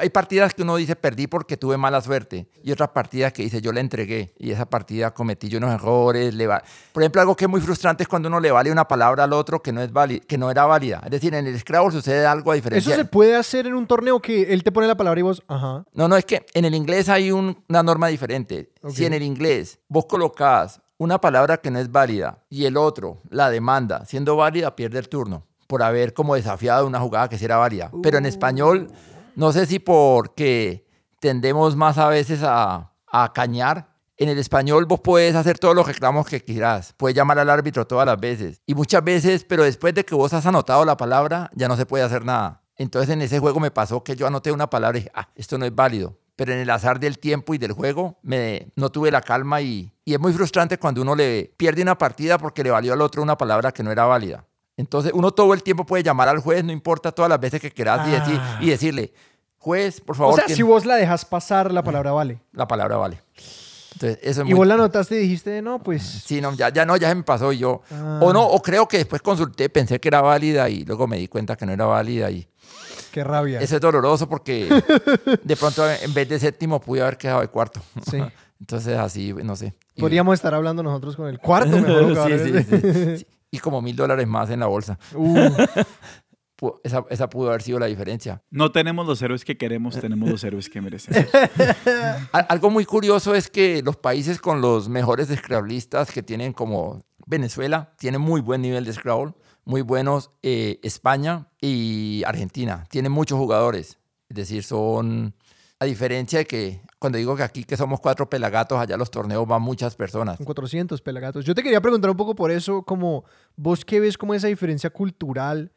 Hay partidas que uno dice perdí porque tuve mala suerte y otras partidas que dice yo le entregué y esa partida cometí yo unos errores. Le Por ejemplo, algo que es muy frustrante es cuando uno le vale una palabra al otro que no, es que no era válida. Es decir, en el Scrabble sucede algo a diferencia. ¿Eso se puede hacer en un torneo que él te pone la palabra y vos, ajá? No, no, es que en el inglés hay una norma diferente. Si en el inglés vos colocás una palabra que no es válida y el otro la demanda siendo válida, pierde el turno por haber como desafiado una jugada que sí era válida. Pero en español, no sé si porque tendemos más a veces a, a cañar. En el español vos puedes hacer todos los reclamos que quieras, puedes llamar al árbitro todas las veces y muchas veces, pero después de que vos has anotado la palabra, ya no se puede hacer nada. Entonces en ese juego me pasó que yo anoté una palabra y dije, ah, esto no es válido pero en el azar del tiempo y del juego me, no tuve la calma y, y es muy frustrante cuando uno le pierde una partida porque le valió al otro una palabra que no era válida. Entonces uno todo el tiempo puede llamar al juez, no importa todas las veces que quieras y, decir, ah. y decirle, juez, por favor. O sea, si vos la dejas pasar, la palabra vale. La palabra vale. Entonces, eso y vos la notaste y dijiste, no, pues... Sí, no, ya, ya no, ya se me pasó y yo... O no, o creo que después consulté, pensé que era válida y luego me di cuenta que no era válida y... Qué rabia. Eso es doloroso porque de pronto en vez de séptimo pude haber quedado de cuarto. Sí. Entonces así, no sé. Podríamos estar hablando nosotros con el cuarto mejor sí, sí, sí, Y como mil dólares más en la bolsa. Uh. Esa, esa, pudo haber sido la diferencia. No tenemos los héroes que queremos, tenemos los héroes que merecemos. Algo muy curioso es que los países con los mejores scrabblistas que tienen como Venezuela, tienen muy buen nivel de Scrabble muy buenos eh, España y Argentina. Tienen muchos jugadores. Es decir, son, a diferencia de que cuando digo que aquí que somos cuatro pelagatos, allá los torneos van muchas personas. Son 400 pelagatos. Yo te quería preguntar un poco por eso, como vos qué ves como esa diferencia cultural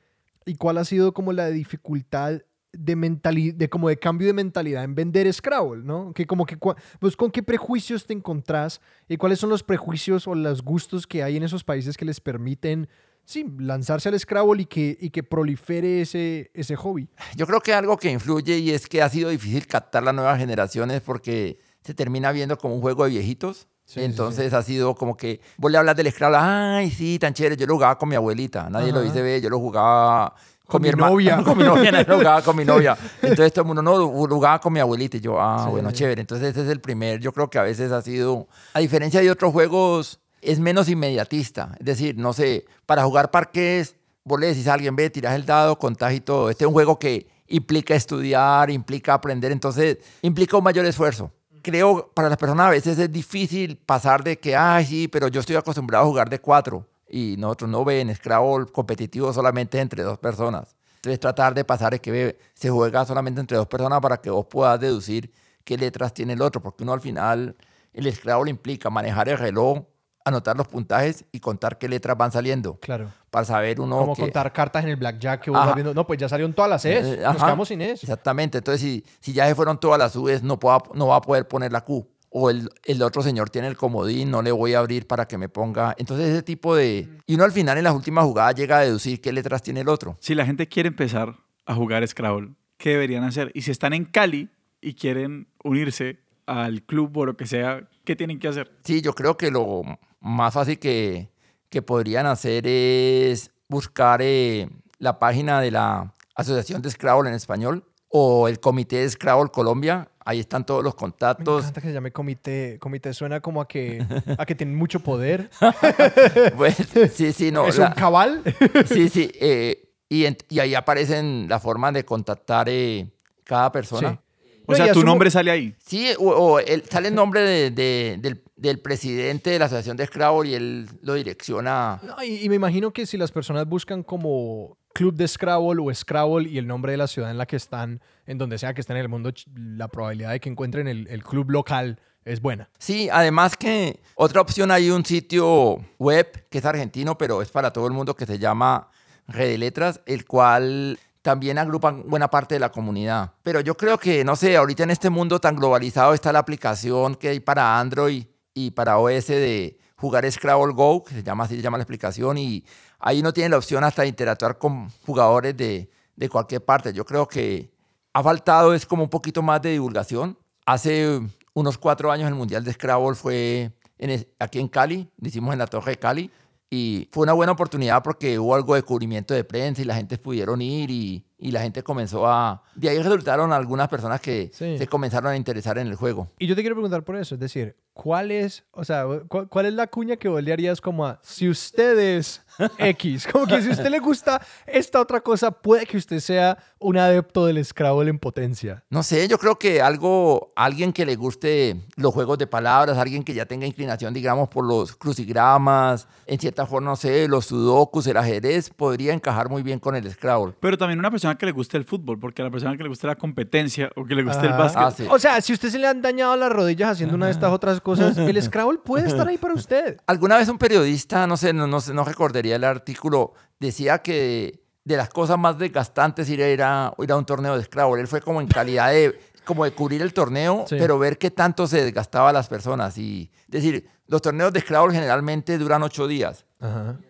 y cuál ha sido como la dificultad de mentalidad, de como de cambio de mentalidad en vender Scrabble, ¿no? Que como que vos con qué prejuicios te encontrás y cuáles son los prejuicios o los gustos que hay en esos países que les permiten sí, lanzarse al Scrabble y que, y que prolifere ese, ese hobby. Yo creo que algo que influye y es que ha sido difícil captar las nuevas generaciones porque se termina viendo como un juego de viejitos. Entonces ha sido como que vos le hablas del Scrabble, ay, sí, tan chévere, yo lo jugaba con mi abuelita, nadie lo dice ve, yo lo jugaba con, mi, novia. con mi novia, no, lo jugaba con mi novia. Entonces todo el mundo, no, lo jugaba con mi abuelita. Y yo, ah, bueno, chévere. Entonces ese es el primer, yo creo que a veces ha sido, a diferencia de otros juegos es menos inmediatista. Es decir, no sé, para jugar parques, vos le decís a alguien, ve, tiras el dado, contás y todo. Este es un juego que implica estudiar, implica aprender, entonces implica un mayor esfuerzo. creo para las personas a veces es difícil pasar de que, ay, sí, pero yo estoy acostumbrado a jugar de cuatro y nosotros no ven Scrabble competitivo solamente entre dos personas. Entonces tratar de pasar de que se juega solamente entre dos personas para que vos puedas deducir qué letras tiene el otro, porque uno al final, el Scrabble implica manejar el reloj, anotar los puntajes y contar qué letras van saliendo. Claro. Para saber uno. Como contar cartas en el blackjack que viendo. No, pues ya salieron todas las Es. Eh, Nos quedamos sin eso. Exactamente. Entonces, si, si ya se fueron todas las U's, no, no va a poder poner la Q. O el, el, otro señor tiene el comodín, no le voy a abrir para que me ponga. Entonces, ese tipo de. Y uno al final, en las últimas jugadas, llega a deducir qué letras tiene el otro. Si la gente quiere empezar a jugar Scrabble, ¿qué deberían hacer? Y si están en Cali y quieren unirse al club o lo que sea, ¿qué tienen que hacer? Sí, yo creo que lo más fácil que, que podrían hacer es buscar eh, la página de la Asociación de Scrabble en español o el Comité de Scrabble Colombia. Ahí están todos los contactos. Me encanta que se llame comité. Comité suena como a que, a que tienen mucho poder. sí, sí, no. ¿Es un cabal? sí, sí. Eh, y, y, ahí aparecen la forma de contactar eh, cada persona. O sea, tu nombre sale ahí. Sí, o, sale el nombre de, del, del, presidente de la Asociación de Scrabble y él lo direcciona. y, me imagino que si las personas buscan como club de Scrabble o Scrabble y el nombre de la ciudad en la que están, en donde sea que estén en el mundo, la probabilidad de que encuentren el, el club local es buena. Sí, además que otra opción hay un sitio web que es argentino, pero es para todo el mundo que se llama Red de Letras, el cual también agrupan buena parte de la comunidad. Pero yo creo que, no sé, ahorita en este mundo tan globalizado está la aplicación que hay para Android y para OS de jugar Scrabble Go, que se llama así, se llama la explicación, y ahí no tiene la opción hasta de interactuar con jugadores de, de cualquier parte. Yo creo que ha faltado es como un poquito más de divulgación. Hace unos cuatro años el Mundial de Scrabble fue en, aquí en Cali, lo hicimos en la Torre de Cali, y fue una buena oportunidad porque hubo algo de cubrimiento de prensa y la gente pudieron ir y, y la gente comenzó a... De ahí resultaron algunas personas que se comenzaron a interesar en el juego. Y yo te quiero preguntar por eso, es decir, ¿cuál es, o sea, cuál, es la cuña que vos le harías como a, si ustedes X, como que si a usted le gusta esta otra cosa, puede que usted sea un adepto del Scrabble en potencia? No sé, yo creo que algo, alguien que le guste los juegos de palabras, alguien que ya tenga inclinación, digamos, por los crucigramas, en cierta forma, no sé, los sudokus, el ajedrez, podría encajar muy bien con el Scrabble. Pero también una persona que le guste el fútbol, porque a la persona que le guste la competencia o que le guste el básquet. Ah, o sea, si usted se le han dañado las rodillas haciendo una de estas otras cosas, el Scrabble puede estar ahí para usted. Alguna vez un periodista, no sé, no, no, no recordaría el artículo, decía que de las cosas más desgastantes ir a, ir a, ir a un torneo de Scrabble. Él fue como en calidad de, como de cubrir el torneo, pero ver qué tanto se desgastaba a las personas. Y decir, los torneos de Scrabble generalmente duran ocho días,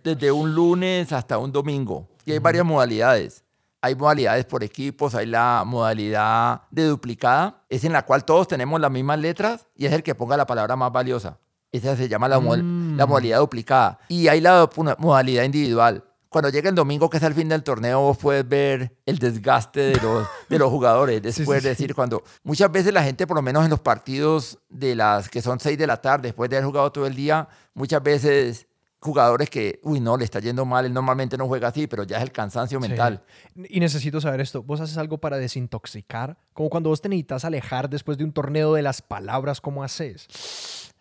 desde un lunes hasta un domingo. Y hay varias modalidades hay modalidades por equipos, hay la modalidad de duplicada, es en la cual todos tenemos las mismas letras y es el que ponga la palabra más valiosa. Esa se llama la, mm. modalidad duplicada. Y hay la modalidad individual. Cuando llega el domingo, que es el fin del torneo, vos puedes ver el desgaste de los, de los jugadores. Después de decir, cuando muchas veces la gente, por lo menos en los partidos de las que son 6 de la tarde, después de haber jugado todo el día, muchas veces jugadores que, uy, no, le está yendo mal, él normalmente no juega así, pero ya es el cansancio mental. Y necesito saber esto, ¿vos haces algo para desintoxicar? Como cuando vos te necesitas alejar después de un torneo de las palabras, ¿cómo haces?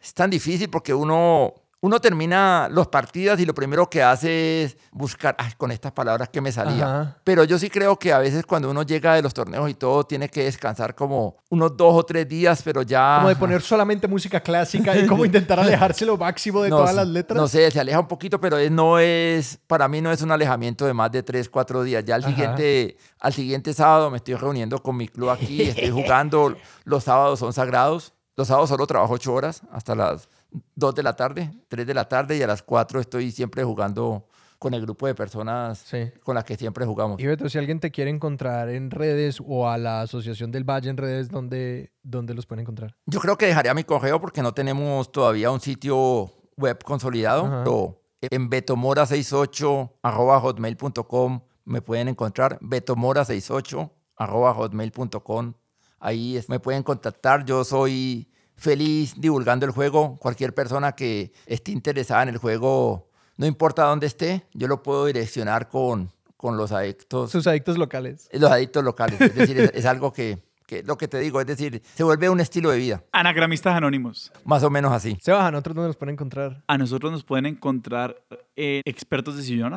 Es tan difícil porque uno uno termina los partidos y lo primero que hace es buscar, ay, con estas palabras que me salía. Pero yo sí creo que a veces cuando uno llega de los torneos y todo, tiene que descansar como unos dos o tres días, pero ya... Como de poner solamente música clásica y como intentar alejarse lo máximo de todas las letras. No sé, se aleja un poquito, pero no es, para mí no es un alejamiento de más de tres, cuatro días. Ya al siguiente, al siguiente sábado me estoy reuniendo con mi club aquí, estoy jugando, los sábados son sagrados. Los sábados solo trabajo ocho horas hasta las 2 de la tarde, 3 de la tarde y a las 4 estoy siempre jugando con el grupo de personas con las que siempre jugamos. Y Beto, si alguien te quiere encontrar en redes o a la Asociación del Valle en redes, ¿dónde, dónde los pueden encontrar? Yo creo que dejaría mi correo porque no tenemos todavía un sitio web consolidado. Pero en betomora68 hotmail.com me pueden encontrar. betomora68 hotmail.com. Ahí me pueden contactar. Yo soy feliz divulgando el juego. Cualquier persona que esté interesada en el juego, no importa dónde esté, yo lo puedo direccionar con, con los adictos. Sus adictos locales. Los adictos locales. Es decir, es, algo que, que lo que te digo, es decir, se vuelve un estilo de vida. Anagramistas anónimos. Más o menos así. Se bajan, nosotros no nos pueden encontrar. A nosotros nos pueden encontrar en expertosdesillón,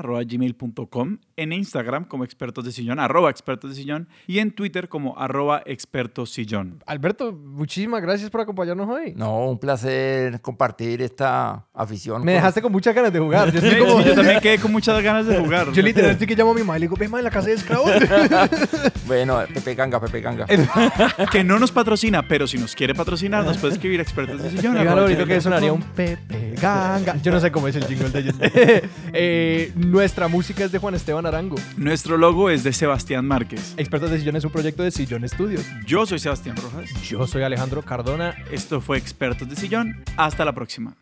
en Instagram como expertos de sillón, arroba expertos de sillón, y en Twitter como arroba expertosillón. Alberto, muchísimas gracias por acompañarnos hoy. No, un placer compartir esta afición. Me dejaste con muchas ganas de jugar. Yo, yo también quedé con muchas ganas de jugar. Yo literalmente que llamo a mi madre y le digo, ve en la casa de Scrabble. bueno, Pepe Ganga, Pepe Ganga. que no nos patrocina, pero si nos quiere patrocinar, nos puede escribir expertos de sillón. Dígalo ahorita que sonaría un Pepe Ganga. Yo no sé cómo es el jingle de ellos. Eh, nuestra música es de Juan Esteban Arango. Nuestro logo es de Sebastián Márquez. Expertos de Sillón es un proyecto de Sillón Studios. Yo soy Sebastián Rojas. Yo soy Alejandro Cardona. Esto fue Expertos de Sillón. Hasta la próxima.